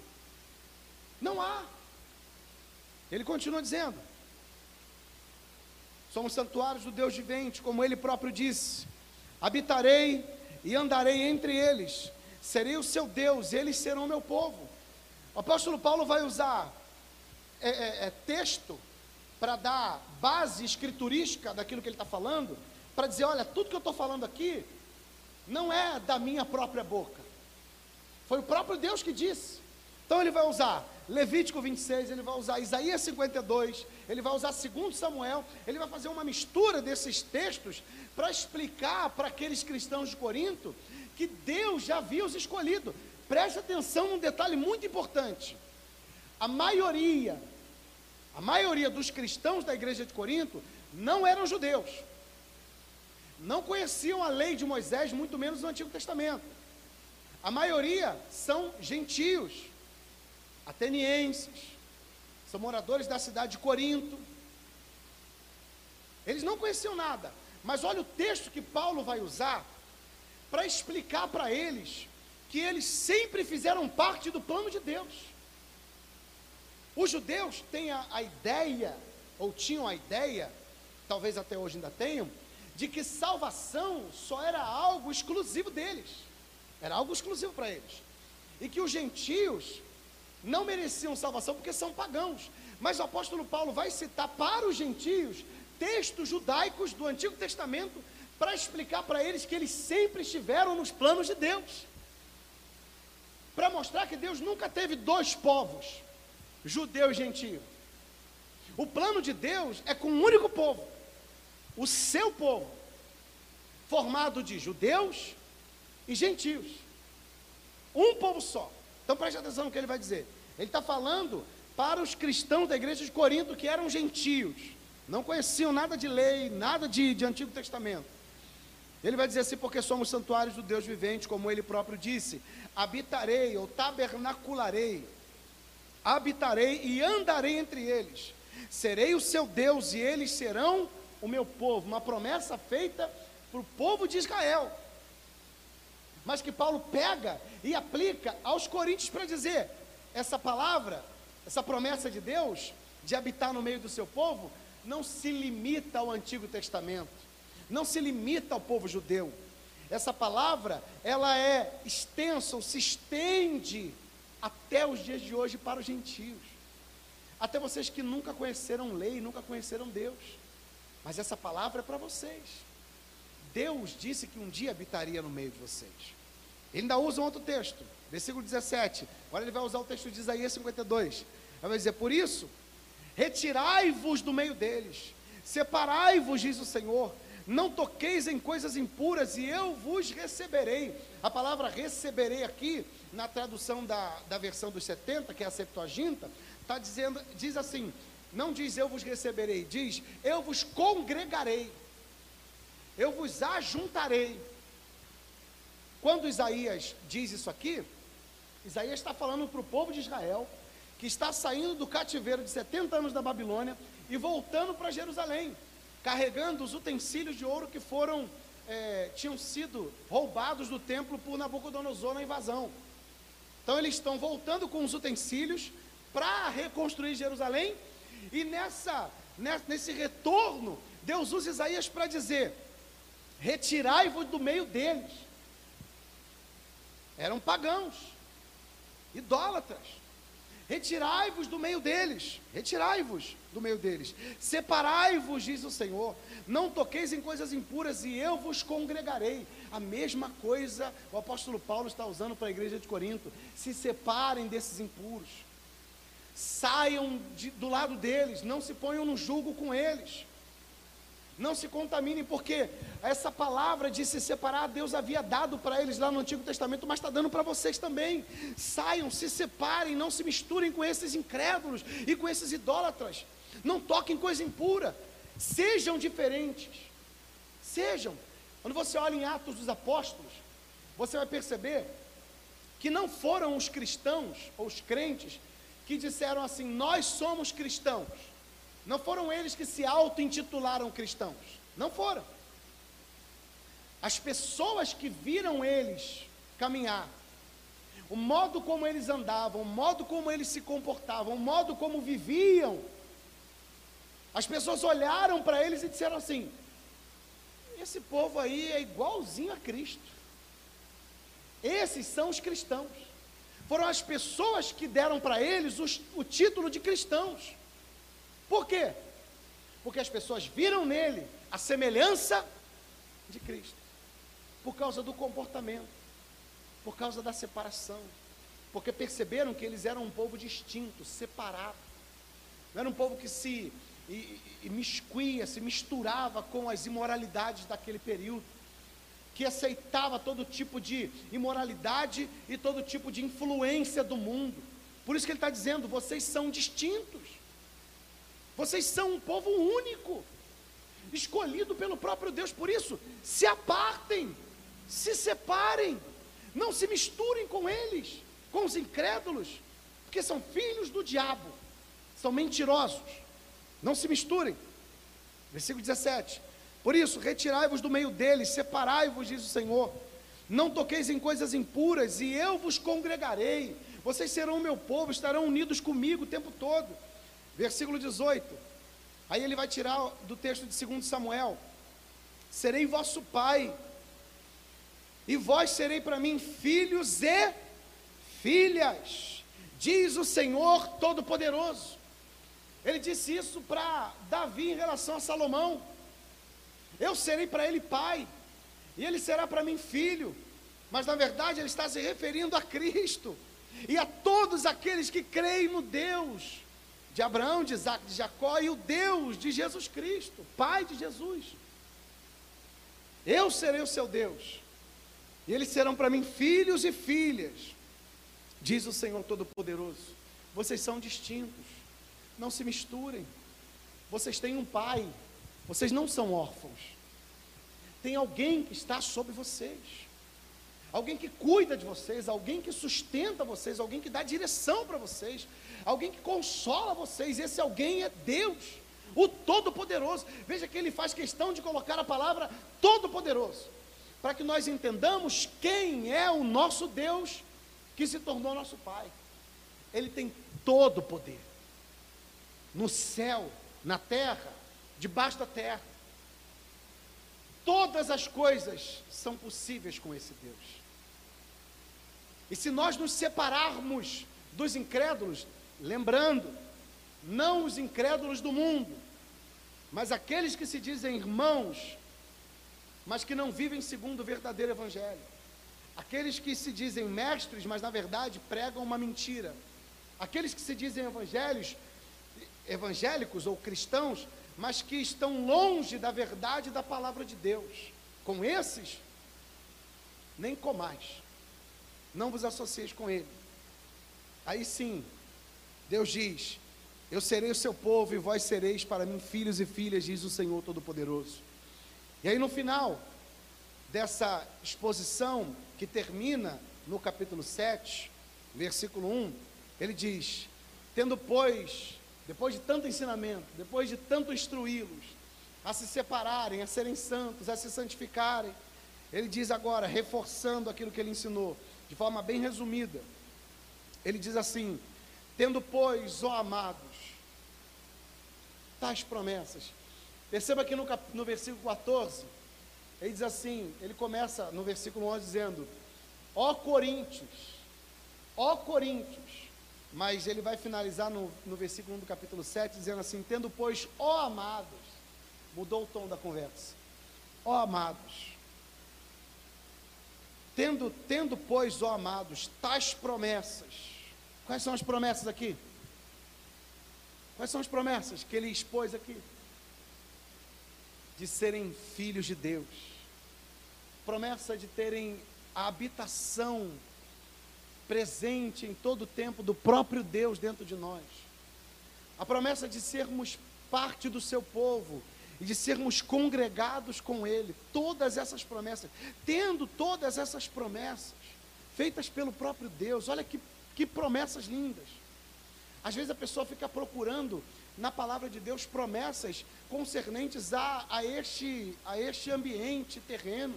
Não há. Ele continua dizendo: Somos santuários do Deus vivente, como ele próprio disse: Habitarei e andarei entre eles, serei o seu Deus, eles serão meu povo. O apóstolo Paulo vai usar é, é, é, texto para dar base escriturística daquilo que ele está falando, para dizer: olha, tudo que eu estou falando aqui não é da minha própria boca, foi o próprio Deus que disse. Então ele vai usar Levítico 26, ele vai usar Isaías 52, ele vai usar 2 Samuel, ele vai fazer uma mistura desses textos para explicar para aqueles cristãos de Corinto que Deus já havia os escolhido. Preste atenção num detalhe muito importante. A maioria, a maioria dos cristãos da igreja de Corinto não eram judeus. Não conheciam a lei de Moisés, muito menos o Antigo Testamento. A maioria são gentios atenienses, são moradores da cidade de Corinto. Eles não conheciam nada, mas olha o texto que Paulo vai usar para explicar para eles que eles sempre fizeram parte do plano de Deus. Os judeus têm a, a ideia, ou tinham a ideia, talvez até hoje ainda tenham, de que salvação só era algo exclusivo deles, era algo exclusivo para eles, e que os gentios não mereciam salvação porque são pagãos. Mas o apóstolo Paulo vai citar para os gentios textos judaicos do Antigo Testamento para explicar para eles que eles sempre estiveram nos planos de Deus. Para mostrar que Deus nunca teve dois povos, judeu e gentio. O plano de Deus é com um único povo, o seu povo, formado de judeus e gentios. Um povo só. Então preste atenção no que ele vai dizer. Ele está falando para os cristãos da igreja de Corinto que eram gentios, não conheciam nada de lei, nada de, de Antigo Testamento. Ele vai dizer assim: porque somos santuários do Deus vivente, como ele próprio disse: habitarei ou tabernacularei, habitarei e andarei entre eles, serei o seu Deus e eles serão o meu povo. Uma promessa feita para o povo de Israel mas que Paulo pega e aplica aos coríntios para dizer: essa palavra, essa promessa de Deus de habitar no meio do seu povo, não se limita ao Antigo Testamento, não se limita ao povo judeu. Essa palavra, ela é extensa, ou se estende até os dias de hoje para os gentios. Até vocês que nunca conheceram lei, nunca conheceram Deus. Mas essa palavra é para vocês. Deus disse que um dia habitaria no meio de vocês. Ele ainda usa um outro texto, versículo 17. Agora ele vai usar o texto de Isaías 52. Ele vai dizer: Por isso, retirai-vos do meio deles, separai-vos, diz o Senhor. Não toqueis em coisas impuras, e eu vos receberei. A palavra receberei aqui, na tradução da, da versão dos 70, que é a Septuaginta, está dizendo, diz assim: não diz eu vos receberei, diz eu vos congregarei. Eu vos ajuntarei. Quando Isaías diz isso aqui, Isaías está falando para o povo de Israel, que está saindo do cativeiro de 70 anos da Babilônia e voltando para Jerusalém, carregando os utensílios de ouro que foram, é, tinham sido roubados do templo por Nabucodonosor na invasão. Então eles estão voltando com os utensílios para reconstruir Jerusalém, e nessa, nesse retorno, Deus usa Isaías para dizer: retirai-vos do meio deles. Eram pagãos, idólatras. Retirai-vos do meio deles, retirai-vos do meio deles, separai-vos, diz o Senhor, não toqueis em coisas impuras e eu vos congregarei. A mesma coisa o apóstolo Paulo está usando para a igreja de Corinto: se separem desses impuros, saiam de, do lado deles, não se ponham no julgo com eles. Não se contaminem, porque essa palavra de se separar, Deus havia dado para eles lá no Antigo Testamento, mas está dando para vocês também. Saiam, se separem, não se misturem com esses incrédulos e com esses idólatras. Não toquem coisa impura. Sejam diferentes. Sejam. Quando você olha em Atos dos Apóstolos, você vai perceber que não foram os cristãos ou os crentes que disseram assim: Nós somos cristãos. Não foram eles que se auto-intitularam cristãos. Não foram. As pessoas que viram eles caminhar, o modo como eles andavam, o modo como eles se comportavam, o modo como viviam, as pessoas olharam para eles e disseram assim: esse povo aí é igualzinho a Cristo. Esses são os cristãos. Foram as pessoas que deram para eles os, o título de cristãos. Por quê? Porque as pessoas viram nele a semelhança de Cristo, por causa do comportamento, por causa da separação, porque perceberam que eles eram um povo distinto, separado, não era um povo que se e, e miscuía, se misturava com as imoralidades daquele período, que aceitava todo tipo de imoralidade e todo tipo de influência do mundo. Por isso que ele está dizendo: vocês são distintos. Vocês são um povo único, escolhido pelo próprio Deus. Por isso, se apartem, se separem, não se misturem com eles, com os incrédulos, porque são filhos do diabo, são mentirosos. Não se misturem. Versículo 17. Por isso, retirai-vos do meio deles, separai-vos, diz o Senhor. Não toqueis em coisas impuras, e eu vos congregarei. Vocês serão o meu povo, estarão unidos comigo o tempo todo. Versículo 18. Aí ele vai tirar do texto de 2 Samuel: Serei vosso pai, e vós serei para mim filhos e filhas, diz o Senhor Todo-Poderoso. Ele disse isso para Davi em relação a Salomão. Eu serei para ele pai, e ele será para mim filho. Mas na verdade ele está se referindo a Cristo e a todos aqueles que creem no Deus de Abraão, de Isaac, de Jacó e o Deus de Jesus Cristo, Pai de Jesus. Eu serei o seu Deus, e eles serão para mim filhos e filhas, diz o Senhor Todo-Poderoso. Vocês são distintos, não se misturem. Vocês têm um pai, vocês não são órfãos. Tem alguém que está sobre vocês alguém que cuida de vocês, alguém que sustenta vocês, alguém que dá direção para vocês, alguém que consola vocês. Esse alguém é Deus, o Todo-Poderoso. Veja que ele faz questão de colocar a palavra Todo-Poderoso, para que nós entendamos quem é o nosso Deus que se tornou nosso Pai. Ele tem todo o poder, no céu, na terra, debaixo da terra. Todas as coisas são possíveis com esse Deus. E se nós nos separarmos dos incrédulos, lembrando, não os incrédulos do mundo, mas aqueles que se dizem irmãos, mas que não vivem segundo o verdadeiro evangelho. Aqueles que se dizem mestres, mas na verdade pregam uma mentira. Aqueles que se dizem evangelhos, evangélicos ou cristãos, mas que estão longe da verdade da palavra de Deus. Com esses, nem comais não vos associeis com ele. Aí sim, Deus diz: Eu serei o seu povo e vós sereis para mim filhos e filhas, diz o Senhor Todo-Poderoso. E aí no final dessa exposição que termina no capítulo 7, versículo 1, ele diz: Tendo, pois, depois de tanto ensinamento, depois de tanto instruí-los, a se separarem, a serem santos, a se santificarem, ele diz agora, reforçando aquilo que ele ensinou, de forma bem resumida, ele diz assim: Tendo, pois, ó amados, tais promessas. Perceba que no, cap, no versículo 14, ele diz assim: ele começa no versículo 11 dizendo: Ó Coríntios, ó Coríntios, mas ele vai finalizar no, no versículo 1 do capítulo 7, dizendo assim: Tendo, pois, ó amados, mudou o tom da conversa, ó amados, tendo, tendo, pois, ó amados, tais promessas, Quais são as promessas aqui? Quais são as promessas que ele expôs aqui? De serem filhos de Deus. Promessa de terem a habitação presente em todo o tempo do próprio Deus dentro de nós. A promessa de sermos parte do seu povo e de sermos congregados com Ele. Todas essas promessas, tendo todas essas promessas feitas pelo próprio Deus. Olha que que promessas lindas. Às vezes a pessoa fica procurando na palavra de Deus promessas concernentes a, a, este, a este ambiente terreno.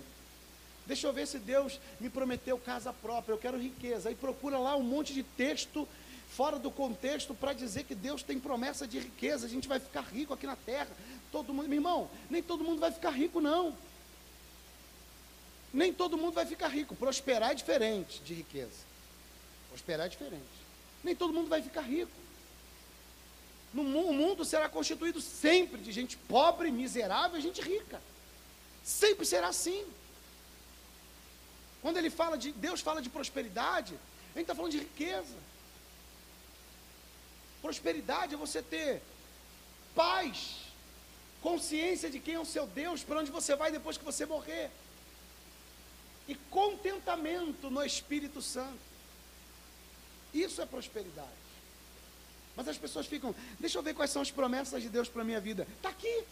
Deixa eu ver se Deus me prometeu casa própria, eu quero riqueza. Aí procura lá um monte de texto fora do contexto para dizer que Deus tem promessa de riqueza, a gente vai ficar rico aqui na terra. Todo mundo, meu irmão, nem todo mundo vai ficar rico não. Nem todo mundo vai ficar rico. Prosperar é diferente de riqueza. Prosperar é diferente. Nem todo mundo vai ficar rico. No o mundo será constituído sempre de gente pobre, miserável e gente rica. Sempre será assim. Quando ele fala de Deus fala de prosperidade, ele está falando de riqueza. Prosperidade é você ter paz, consciência de quem é o seu Deus, para onde você vai depois que você morrer. E contentamento no Espírito Santo. Isso é prosperidade. Mas as pessoas ficam, deixa eu ver quais são as promessas de Deus para a minha vida. Está aqui.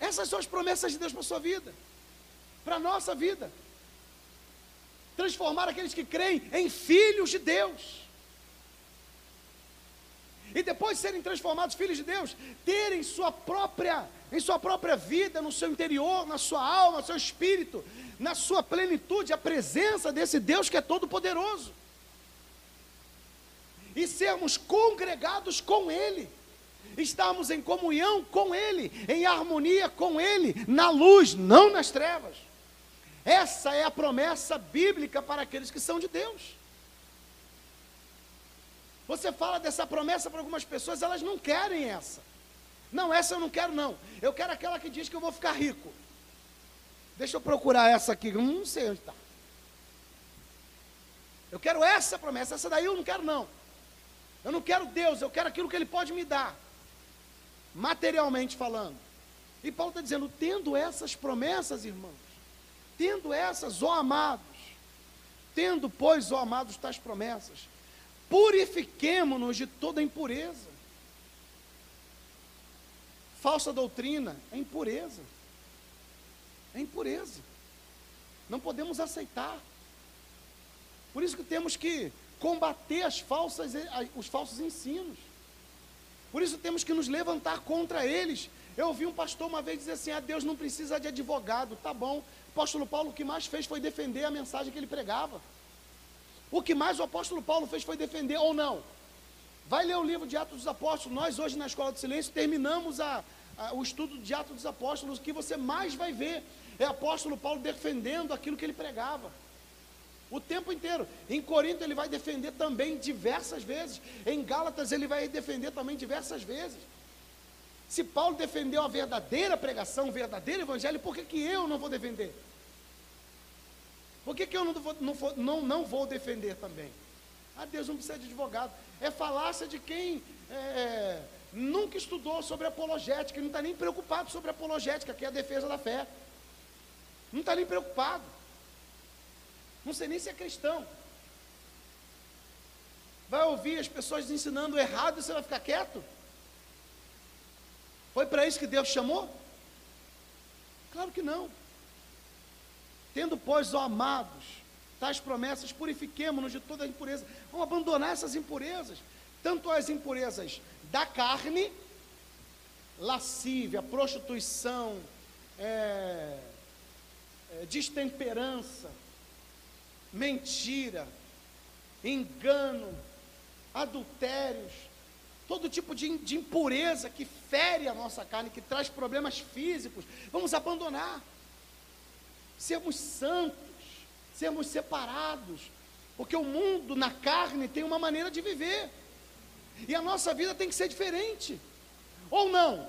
Essas são as promessas de Deus para a sua vida, para a nossa vida. Transformar aqueles que creem em filhos de Deus. E depois de serem transformados filhos de Deus, terem sua própria, em sua própria vida, no seu interior, na sua alma, no seu espírito, na sua plenitude, a presença desse Deus que é todo poderoso e sermos congregados com Ele, estarmos em comunhão com Ele, em harmonia com Ele, na luz, não nas trevas. Essa é a promessa bíblica para aqueles que são de Deus. Você fala dessa promessa para algumas pessoas, elas não querem essa. Não, essa eu não quero, não. Eu quero aquela que diz que eu vou ficar rico. Deixa eu procurar essa aqui, eu não sei onde está. Eu quero essa promessa, essa daí eu não quero, não. Eu não quero Deus, eu quero aquilo que Ele pode me dar, materialmente falando. E Paulo está dizendo: tendo essas promessas, irmãos, tendo essas, ó amados, tendo, pois, ó amados, tais promessas, purifiquemo-nos de toda impureza. Falsa doutrina é impureza. É impureza. Não podemos aceitar. Por isso que temos que combater as falsas, os falsos ensinos. Por isso temos que nos levantar contra eles. Eu ouvi um pastor uma vez dizer assim: ah, Deus não precisa de advogado. Tá bom. O apóstolo Paulo o que mais fez foi defender a mensagem que ele pregava. O que mais o apóstolo Paulo fez foi defender ou não. Vai ler o livro de Atos dos Apóstolos. Nós, hoje, na Escola do Silêncio, terminamos a, a, o estudo de Atos dos Apóstolos. O que você mais vai ver é o apóstolo Paulo defendendo aquilo que ele pregava. O tempo inteiro. Em Corinto ele vai defender também diversas vezes. Em Gálatas ele vai defender também diversas vezes. Se Paulo defendeu a verdadeira pregação, o verdadeiro evangelho, por que, que eu não vou defender? Por que, que eu não vou, não, vou, não, não vou defender também? Ah, Deus não precisa de advogado. É falácia de quem é, nunca estudou sobre apologética, não está nem preocupado sobre apologética, que é a defesa da fé. Não está nem preocupado. Não sei nem se é cristão. Vai ouvir as pessoas ensinando errado e você vai ficar quieto? Foi para isso que Deus chamou? Claro que não. Tendo, pois, ó amados, tais promessas, purifiquemo-nos de toda impureza. Vamos abandonar essas impurezas, tanto as impurezas da carne, lascívia, prostituição, é, é, destemperança, mentira, engano, adultérios, todo tipo de, de impureza que fere a nossa carne, que traz problemas físicos, vamos abandonar. Sermos santos, sermos separados, porque o mundo na carne tem uma maneira de viver, e a nossa vida tem que ser diferente, ou não?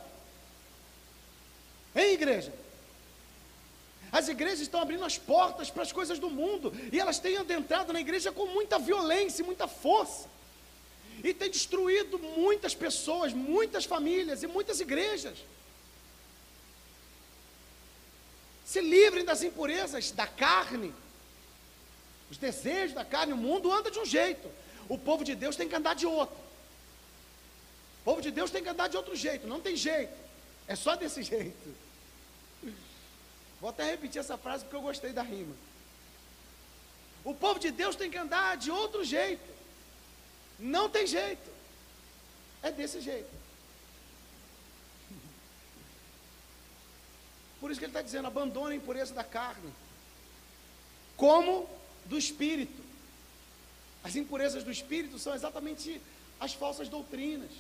Hein, igreja? As igrejas estão abrindo as portas para as coisas do mundo, e elas têm adentrado na igreja com muita violência e muita força e tem destruído muitas pessoas, muitas famílias e muitas igrejas. Se livrem das impurezas da carne, os desejos da carne, o mundo anda de um jeito, o povo de Deus tem que andar de outro. O povo de Deus tem que andar de outro jeito, não tem jeito, é só desse jeito. Vou até repetir essa frase porque eu gostei da rima. O povo de Deus tem que andar de outro jeito. Não tem jeito. É desse jeito. Por isso que ele está dizendo: abandone a impureza da carne, como do espírito. As impurezas do espírito são exatamente as falsas doutrinas,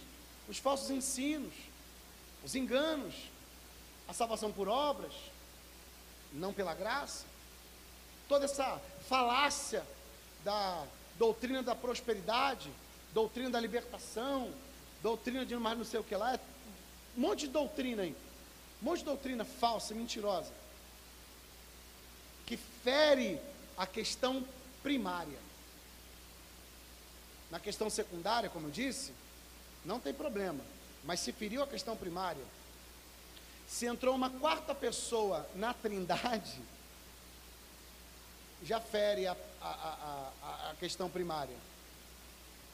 os falsos ensinos, os enganos, a salvação por obras, não pela graça, toda essa falácia da doutrina da prosperidade, doutrina da libertação, doutrina de mais não sei o que lá, é um monte de doutrina aí, um monte de doutrina falsa, mentirosa, que fere a questão primária. Na questão secundária, como eu disse, não tem problema, mas se feriu a questão primária, se entrou uma quarta pessoa na trindade, já fere a, a, a, a questão primária.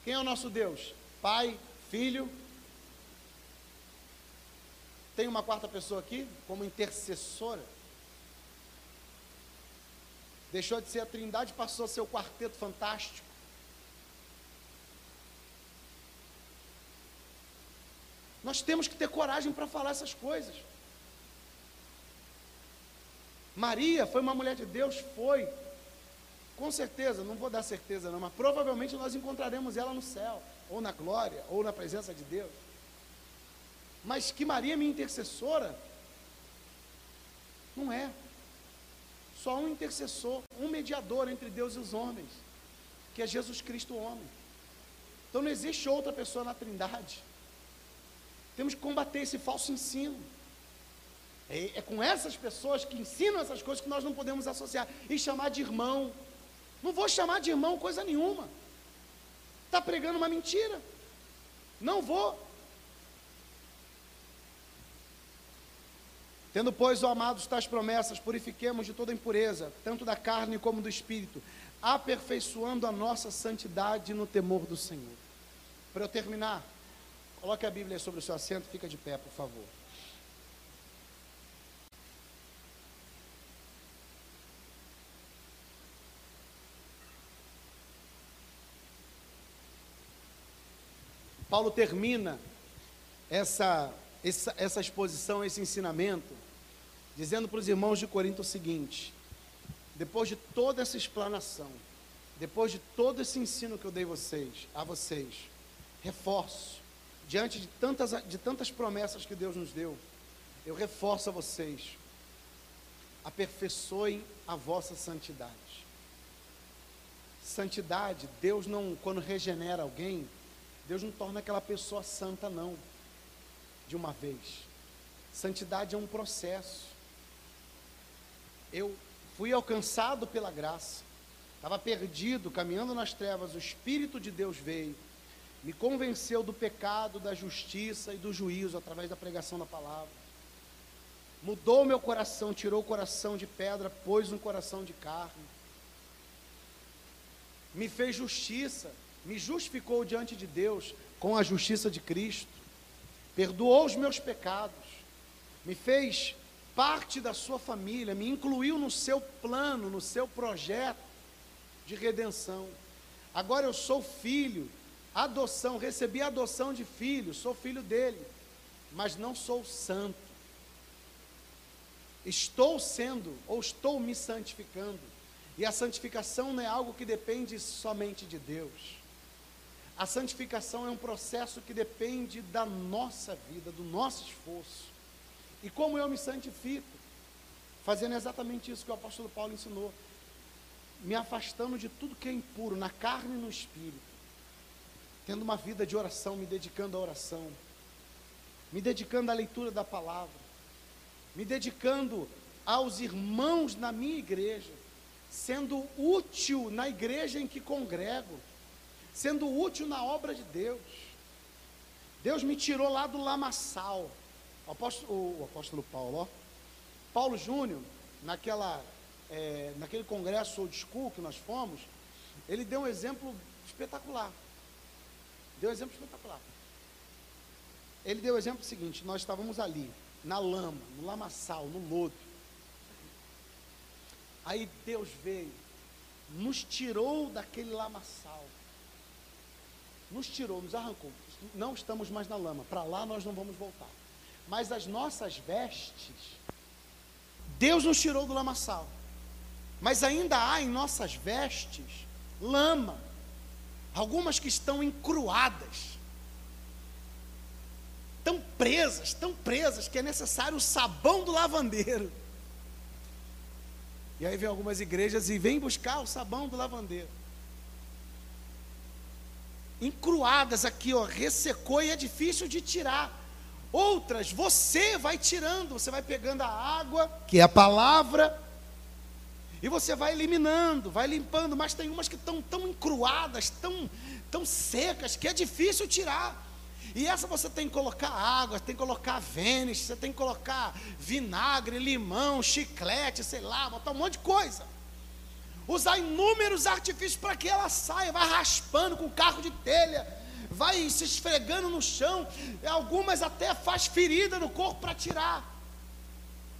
Quem é o nosso Deus? Pai, Filho. Tem uma quarta pessoa aqui, como intercessora. Deixou de ser a trindade, passou a ser o quarteto fantástico. Nós temos que ter coragem para falar essas coisas. Maria foi uma mulher de Deus, foi, com certeza, não vou dar certeza não, mas provavelmente nós encontraremos ela no céu, ou na glória, ou na presença de Deus. Mas que Maria, minha intercessora, não é. Só um intercessor, um mediador entre Deus e os homens, que é Jesus Cristo, homem. Então não existe outra pessoa na Trindade. Temos que combater esse falso ensino. É, é, com essas pessoas que ensinam essas coisas que nós não podemos associar e chamar de irmão, não vou chamar de irmão coisa nenhuma. Está pregando uma mentira. Não vou. Tendo, pois, ó amados, tais promessas, purifiquemos de toda impureza, tanto da carne como do espírito, aperfeiçoando a nossa santidade no temor do Senhor. Para eu terminar, coloque a Bíblia sobre o seu assento, fica de pé, por favor. Paulo termina essa, essa, essa exposição, esse ensinamento, dizendo para os irmãos de Corinto o seguinte: depois de toda essa explanação, depois de todo esse ensino que eu dei vocês, a vocês, reforço, diante de tantas, de tantas promessas que Deus nos deu, eu reforço a vocês, aperfeiçoem a vossa santidade. Santidade, Deus não, quando regenera alguém, Deus não torna aquela pessoa santa, não, de uma vez. Santidade é um processo. Eu fui alcançado pela graça, estava perdido, caminhando nas trevas, o Espírito de Deus veio, me convenceu do pecado, da justiça e do juízo através da pregação da palavra. Mudou meu coração, tirou o coração de pedra, pôs um coração de carne. Me fez justiça, me justificou diante de Deus com a justiça de Cristo, perdoou os meus pecados, me fez parte da sua família, me incluiu no seu plano, no seu projeto de redenção. Agora eu sou filho, adoção, recebi a adoção de filho, sou filho dele, mas não sou santo. Estou sendo ou estou me santificando. E a santificação não é algo que depende somente de Deus. A santificação é um processo que depende da nossa vida, do nosso esforço. E como eu me santifico? Fazendo exatamente isso que o apóstolo Paulo ensinou. Me afastando de tudo que é impuro, na carne e no espírito. Tendo uma vida de oração, me dedicando à oração. Me dedicando à leitura da palavra. Me dedicando aos irmãos na minha igreja. Sendo útil na igreja em que congrego sendo útil na obra de Deus. Deus me tirou lá do lamaçal. O apóstolo, o apóstolo Paulo, ó. Paulo Júnior, naquela, é, naquele congresso old school que nós fomos, ele deu um exemplo espetacular. Deu um exemplo espetacular. Ele deu o exemplo seguinte: nós estávamos ali, na lama, no lamaçal, no lodo. Aí Deus veio, nos tirou daquele lamaçal nos tirou, nos arrancou. Não estamos mais na lama, para lá nós não vamos voltar. Mas as nossas vestes, Deus nos tirou do lamaçal. Mas ainda há em nossas vestes lama, algumas que estão encruadas, tão presas, tão presas, que é necessário o sabão do lavandeiro. E aí vem algumas igrejas e vem buscar o sabão do lavandeiro encruadas aqui, ó, ressecou e é difícil de tirar. Outras você vai tirando, você vai pegando a água, que é a palavra, e você vai eliminando, vai limpando, mas tem umas que estão tão encruadas, tão, tão secas, que é difícil tirar. E essa você tem que colocar água, tem que colocar vênis, você tem que colocar vinagre, limão, chiclete, sei lá, botar um monte de coisa usar inúmeros artifícios para que ela saia, vai raspando com carro de telha, vai se esfregando no chão, algumas até faz ferida no corpo para tirar.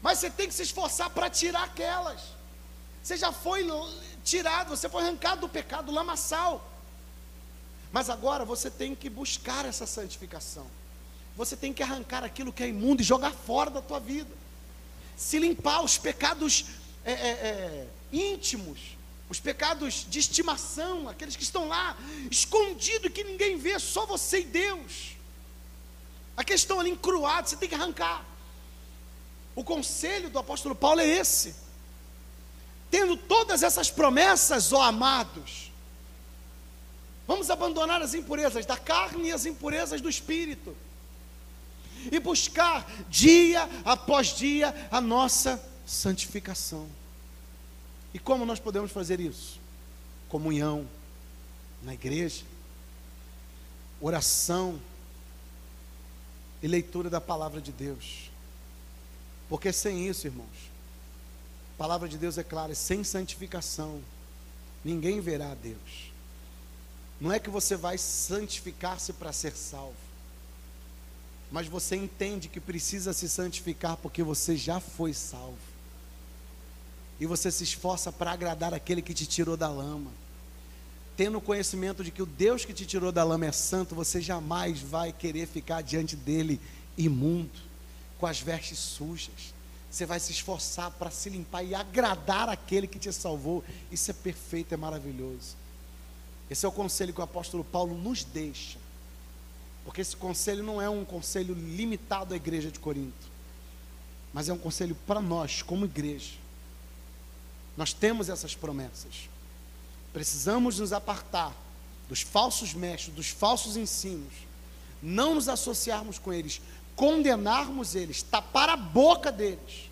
Mas você tem que se esforçar para tirar aquelas. Você já foi tirado, você foi arrancado do pecado, do lamaçal. Mas agora você tem que buscar essa santificação. Você tem que arrancar aquilo que é imundo e jogar fora da tua vida. Se limpar os pecados é, é, é, íntimos, os pecados de estimação, aqueles que estão lá escondidos que ninguém vê, só você e Deus. Aqueles que estão ali encruados, você tem que arrancar. O conselho do apóstolo Paulo é esse. Tendo todas essas promessas, ó amados, vamos abandonar as impurezas da carne e as impurezas do espírito, e buscar dia após dia a nossa santificação. E como nós podemos fazer isso? Comunhão na igreja, oração e leitura da palavra de Deus. Porque sem isso, irmãos, a palavra de Deus é clara, sem santificação, ninguém verá a Deus. Não é que você vai santificar-se para ser salvo, mas você entende que precisa se santificar porque você já foi salvo e você se esforça para agradar aquele que te tirou da lama. Tendo conhecimento de que o Deus que te tirou da lama é santo, você jamais vai querer ficar diante dele imundo, com as vestes sujas. Você vai se esforçar para se limpar e agradar aquele que te salvou. Isso é perfeito, é maravilhoso. Esse é o conselho que o apóstolo Paulo nos deixa. Porque esse conselho não é um conselho limitado à igreja de Corinto, mas é um conselho para nós, como igreja nós temos essas promessas. Precisamos nos apartar dos falsos mestres, dos falsos ensinos, não nos associarmos com eles, condenarmos eles, tapar a boca deles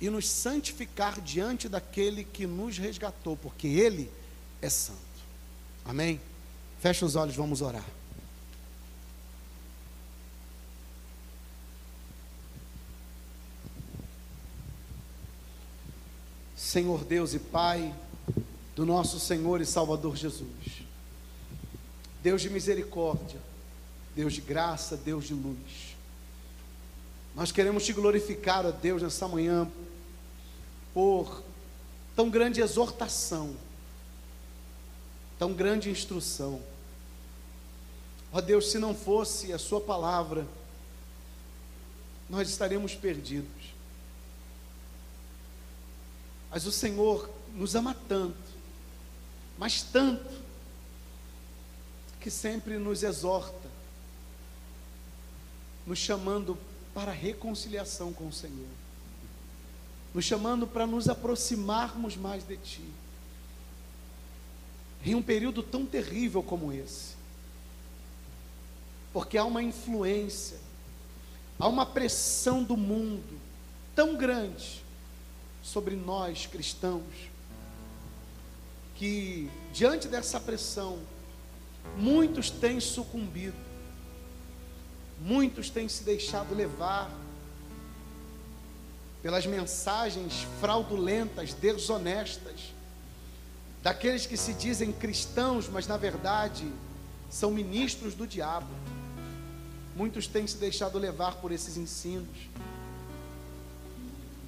e nos santificar diante daquele que nos resgatou, porque ele é santo. Amém? Fecha os olhos, vamos orar. Senhor Deus e Pai do nosso Senhor e Salvador Jesus. Deus de misericórdia, Deus de graça, Deus de luz. Nós queremos te glorificar, ó Deus, nessa manhã, por tão grande exortação, tão grande instrução. Ó Deus, se não fosse a Sua palavra, nós estaremos perdidos. Mas o Senhor nos ama tanto, mas tanto, que sempre nos exorta, nos chamando para reconciliação com o Senhor, nos chamando para nos aproximarmos mais de Ti. Em um período tão terrível como esse, porque há uma influência, há uma pressão do mundo tão grande sobre nós cristãos, que diante dessa pressão, muitos têm sucumbido, muitos têm se deixado levar pelas mensagens fraudulentas, desonestas, daqueles que se dizem cristãos, mas na verdade são ministros do diabo. Muitos têm se deixado levar por esses ensinos.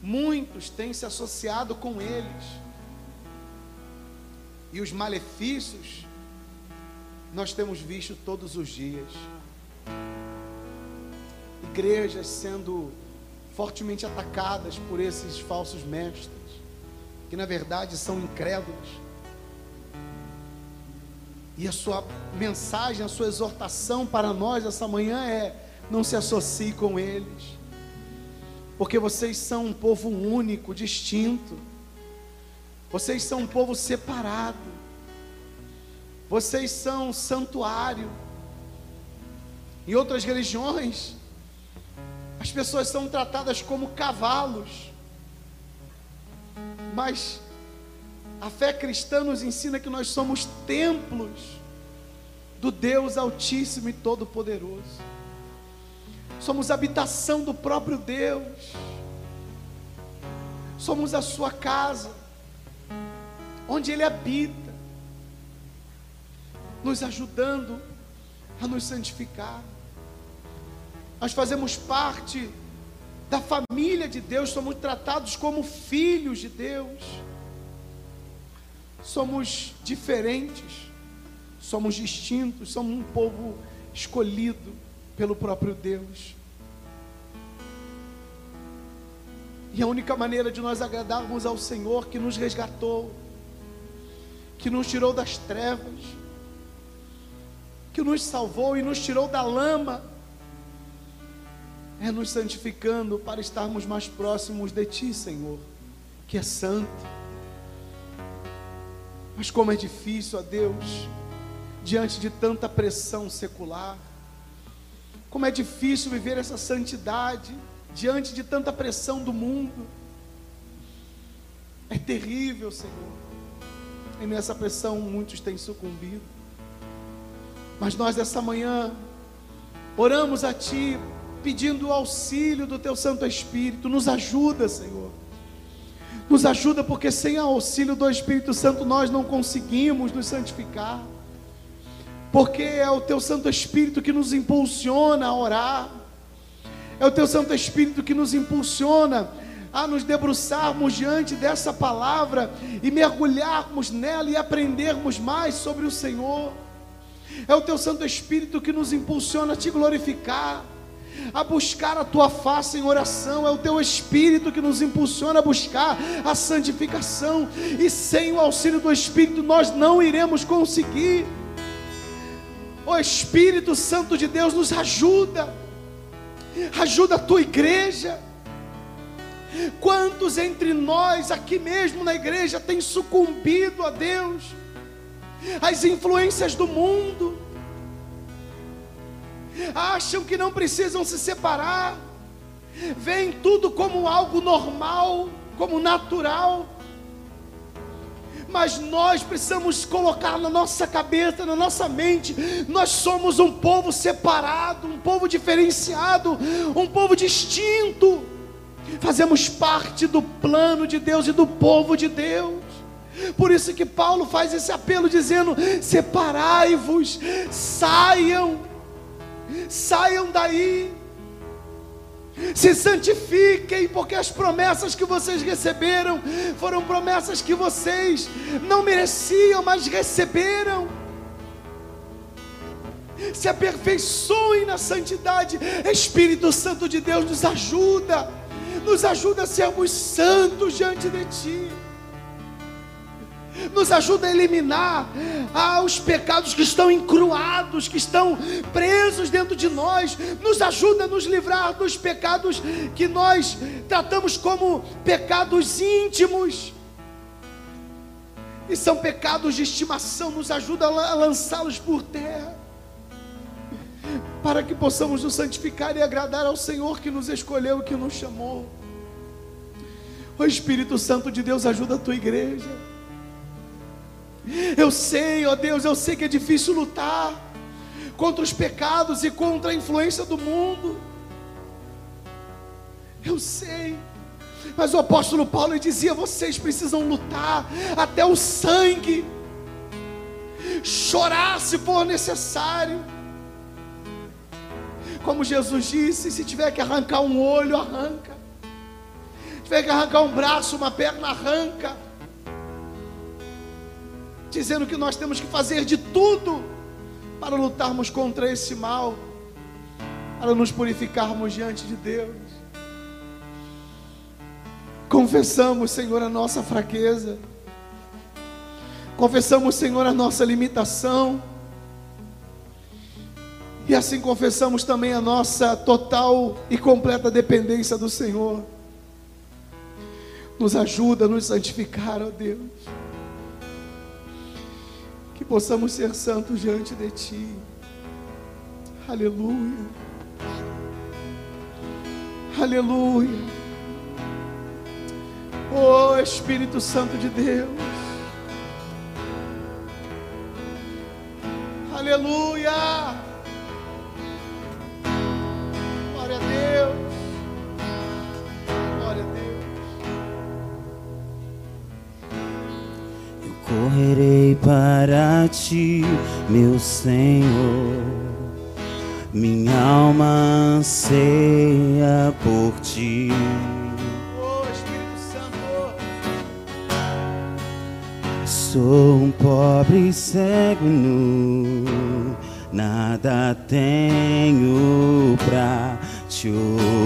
Muitos têm se associado com eles. E os malefícios nós temos visto todos os dias. Igrejas sendo fortemente atacadas por esses falsos mestres, que na verdade são incrédulos. E a sua mensagem, a sua exortação para nós essa manhã é: não se associe com eles, porque vocês são um povo único, distinto, vocês são um povo separado. Vocês são santuário. Em outras religiões, as pessoas são tratadas como cavalos. Mas a fé cristã nos ensina que nós somos templos do Deus Altíssimo e Todo-Poderoso. Somos habitação do próprio Deus. Somos a sua casa, onde Ele habita nos ajudando a nos santificar. Nós fazemos parte da família de Deus, somos tratados como filhos de Deus. Somos diferentes, somos distintos, somos um povo escolhido pelo próprio Deus. E a única maneira de nós agradarmos ao Senhor que nos resgatou, que nos tirou das trevas, que nos salvou e nos tirou da lama, é nos santificando para estarmos mais próximos de Ti, Senhor, que é santo. Mas como é difícil, ó Deus, diante de tanta pressão secular, como é difícil viver essa santidade diante de tanta pressão do mundo. É terrível, Senhor. E nessa pressão muitos têm sucumbido. Mas nós dessa manhã oramos a Ti, pedindo o auxílio do Teu Santo Espírito. Nos ajuda, Senhor. Nos ajuda, porque sem o auxílio do Espírito Santo nós não conseguimos nos santificar. Porque é o Teu Santo Espírito que nos impulsiona a orar. É o Teu Santo Espírito que nos impulsiona a nos debruçarmos diante dessa palavra e mergulharmos nela e aprendermos mais sobre o Senhor. É o teu Santo Espírito que nos impulsiona a te glorificar, a buscar a tua face em oração. É o teu Espírito que nos impulsiona a buscar a santificação. E sem o auxílio do Espírito nós não iremos conseguir. O Espírito Santo de Deus nos ajuda, ajuda a tua igreja. Quantos entre nós, aqui mesmo na igreja, têm sucumbido a Deus? as influências do mundo, acham que não precisam se separar, veem tudo como algo normal, como natural. Mas nós precisamos colocar na nossa cabeça, na nossa mente, nós somos um povo separado, um povo diferenciado, um povo distinto. Fazemos parte do plano de Deus e do povo de Deus. Por isso que Paulo faz esse apelo dizendo: separai-vos, saiam, saiam daí. Se santifiquem, porque as promessas que vocês receberam foram promessas que vocês não mereciam, mas receberam. Se aperfeiçoem na santidade, Espírito Santo de Deus nos ajuda, nos ajuda a sermos santos diante de Ti nos ajuda a eliminar ah, os pecados que estão encruados, que estão presos dentro de nós, nos ajuda a nos livrar dos pecados que nós tratamos como pecados íntimos. E são pecados de estimação, nos ajuda a lançá-los por terra, para que possamos nos santificar e agradar ao Senhor que nos escolheu e que nos chamou. O Espírito Santo de Deus ajuda a tua igreja. Eu sei, ó Deus, eu sei que é difícil lutar contra os pecados e contra a influência do mundo. Eu sei. Mas o apóstolo Paulo dizia: vocês precisam lutar até o sangue, chorar se for necessário. Como Jesus disse: se tiver que arrancar um olho, arranca. Se tiver que arrancar um braço, uma perna, arranca dizendo que nós temos que fazer de tudo para lutarmos contra esse mal, para nos purificarmos diante de Deus. Confessamos, Senhor, a nossa fraqueza, confessamos, Senhor, a nossa limitação, e assim confessamos também a nossa total e completa dependência do Senhor. Nos ajuda a nos santificar, ó Deus possamos ser santos diante de Ti. Aleluia. Aleluia. Oh Espírito Santo de Deus. Aleluia. Correrei para ti, meu Senhor. Minha alma anseia por ti. Sou um pobre cego nu, nada tenho pra te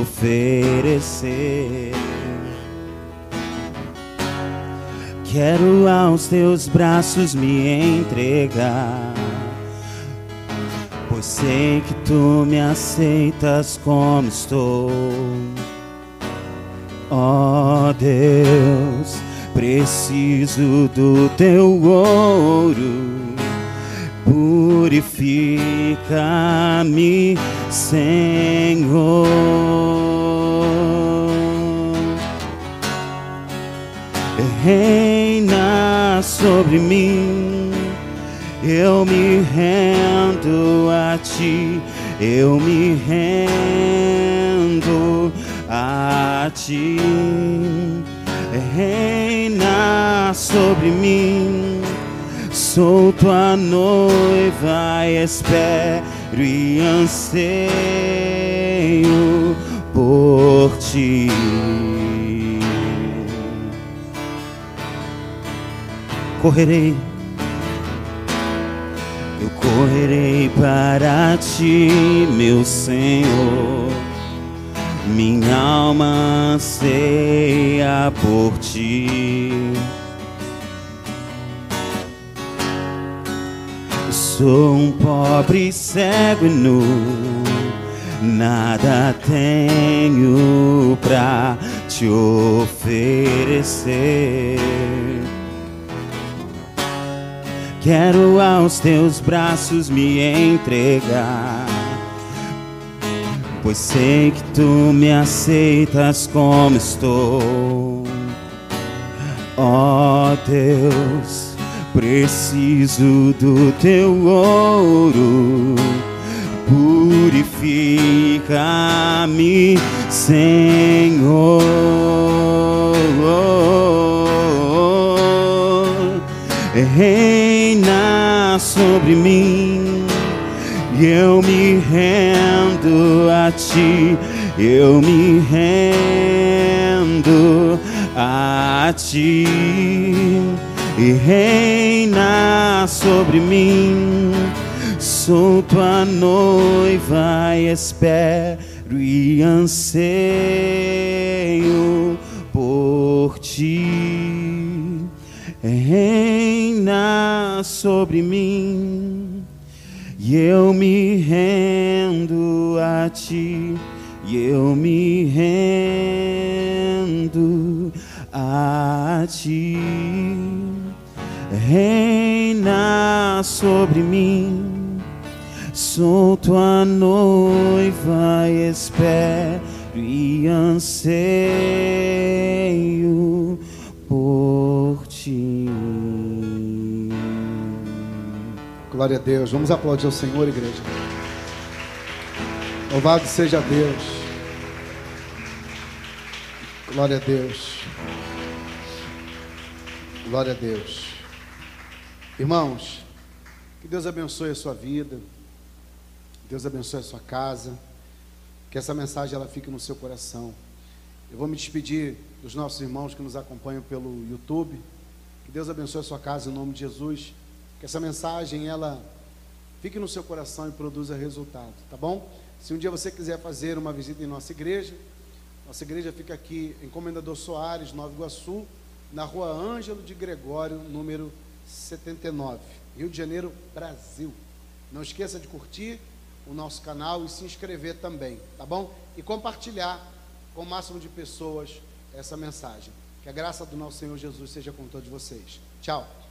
oferecer. Quero aos teus braços me entregar, pois sei que tu me aceitas como estou. Ó oh Deus, preciso do teu ouro, purifica-me, Senhor. Sobre mim. Eu me rendo a ti, eu me rendo a ti. Reina sobre mim, sou tua noiva, espero e anseio por ti. Correrei, eu correrei para ti, meu Senhor. Minha alma anseia por ti. Sou um pobre cego e nu, nada tenho pra te oferecer Quero aos teus braços me entregar, pois sei que tu me aceitas como estou. Ó oh, Deus, preciso do teu ouro, purifica-me, Senhor sobre mim. E eu me rendo a ti, eu me rendo a ti e reina sobre mim. Sou tua noiva e espero e anseio por ti. Reina sobre mim e eu me rendo a ti. E eu me rendo a ti. Reina sobre mim Sou tua noiva espero e anseio por ti. Glória a Deus. Vamos aplaudir o Senhor, igreja. Louvado seja Deus. Glória a Deus. Glória a Deus. Irmãos, que Deus abençoe a sua vida. Deus abençoe a sua casa. Que essa mensagem ela fique no seu coração. Eu vou me despedir dos nossos irmãos que nos acompanham pelo YouTube. Deus abençoe a sua casa em nome de Jesus. Que essa mensagem ela fique no seu coração e produza resultado, tá bom? Se um dia você quiser fazer uma visita em nossa igreja, nossa igreja fica aqui em Comendador Soares, Nova Iguaçu, na rua Ângelo de Gregório, número 79, Rio de Janeiro, Brasil. Não esqueça de curtir o nosso canal e se inscrever também, tá bom? E compartilhar com o máximo de pessoas essa mensagem. Que a graça do nosso Senhor Jesus seja com todos vocês. Tchau.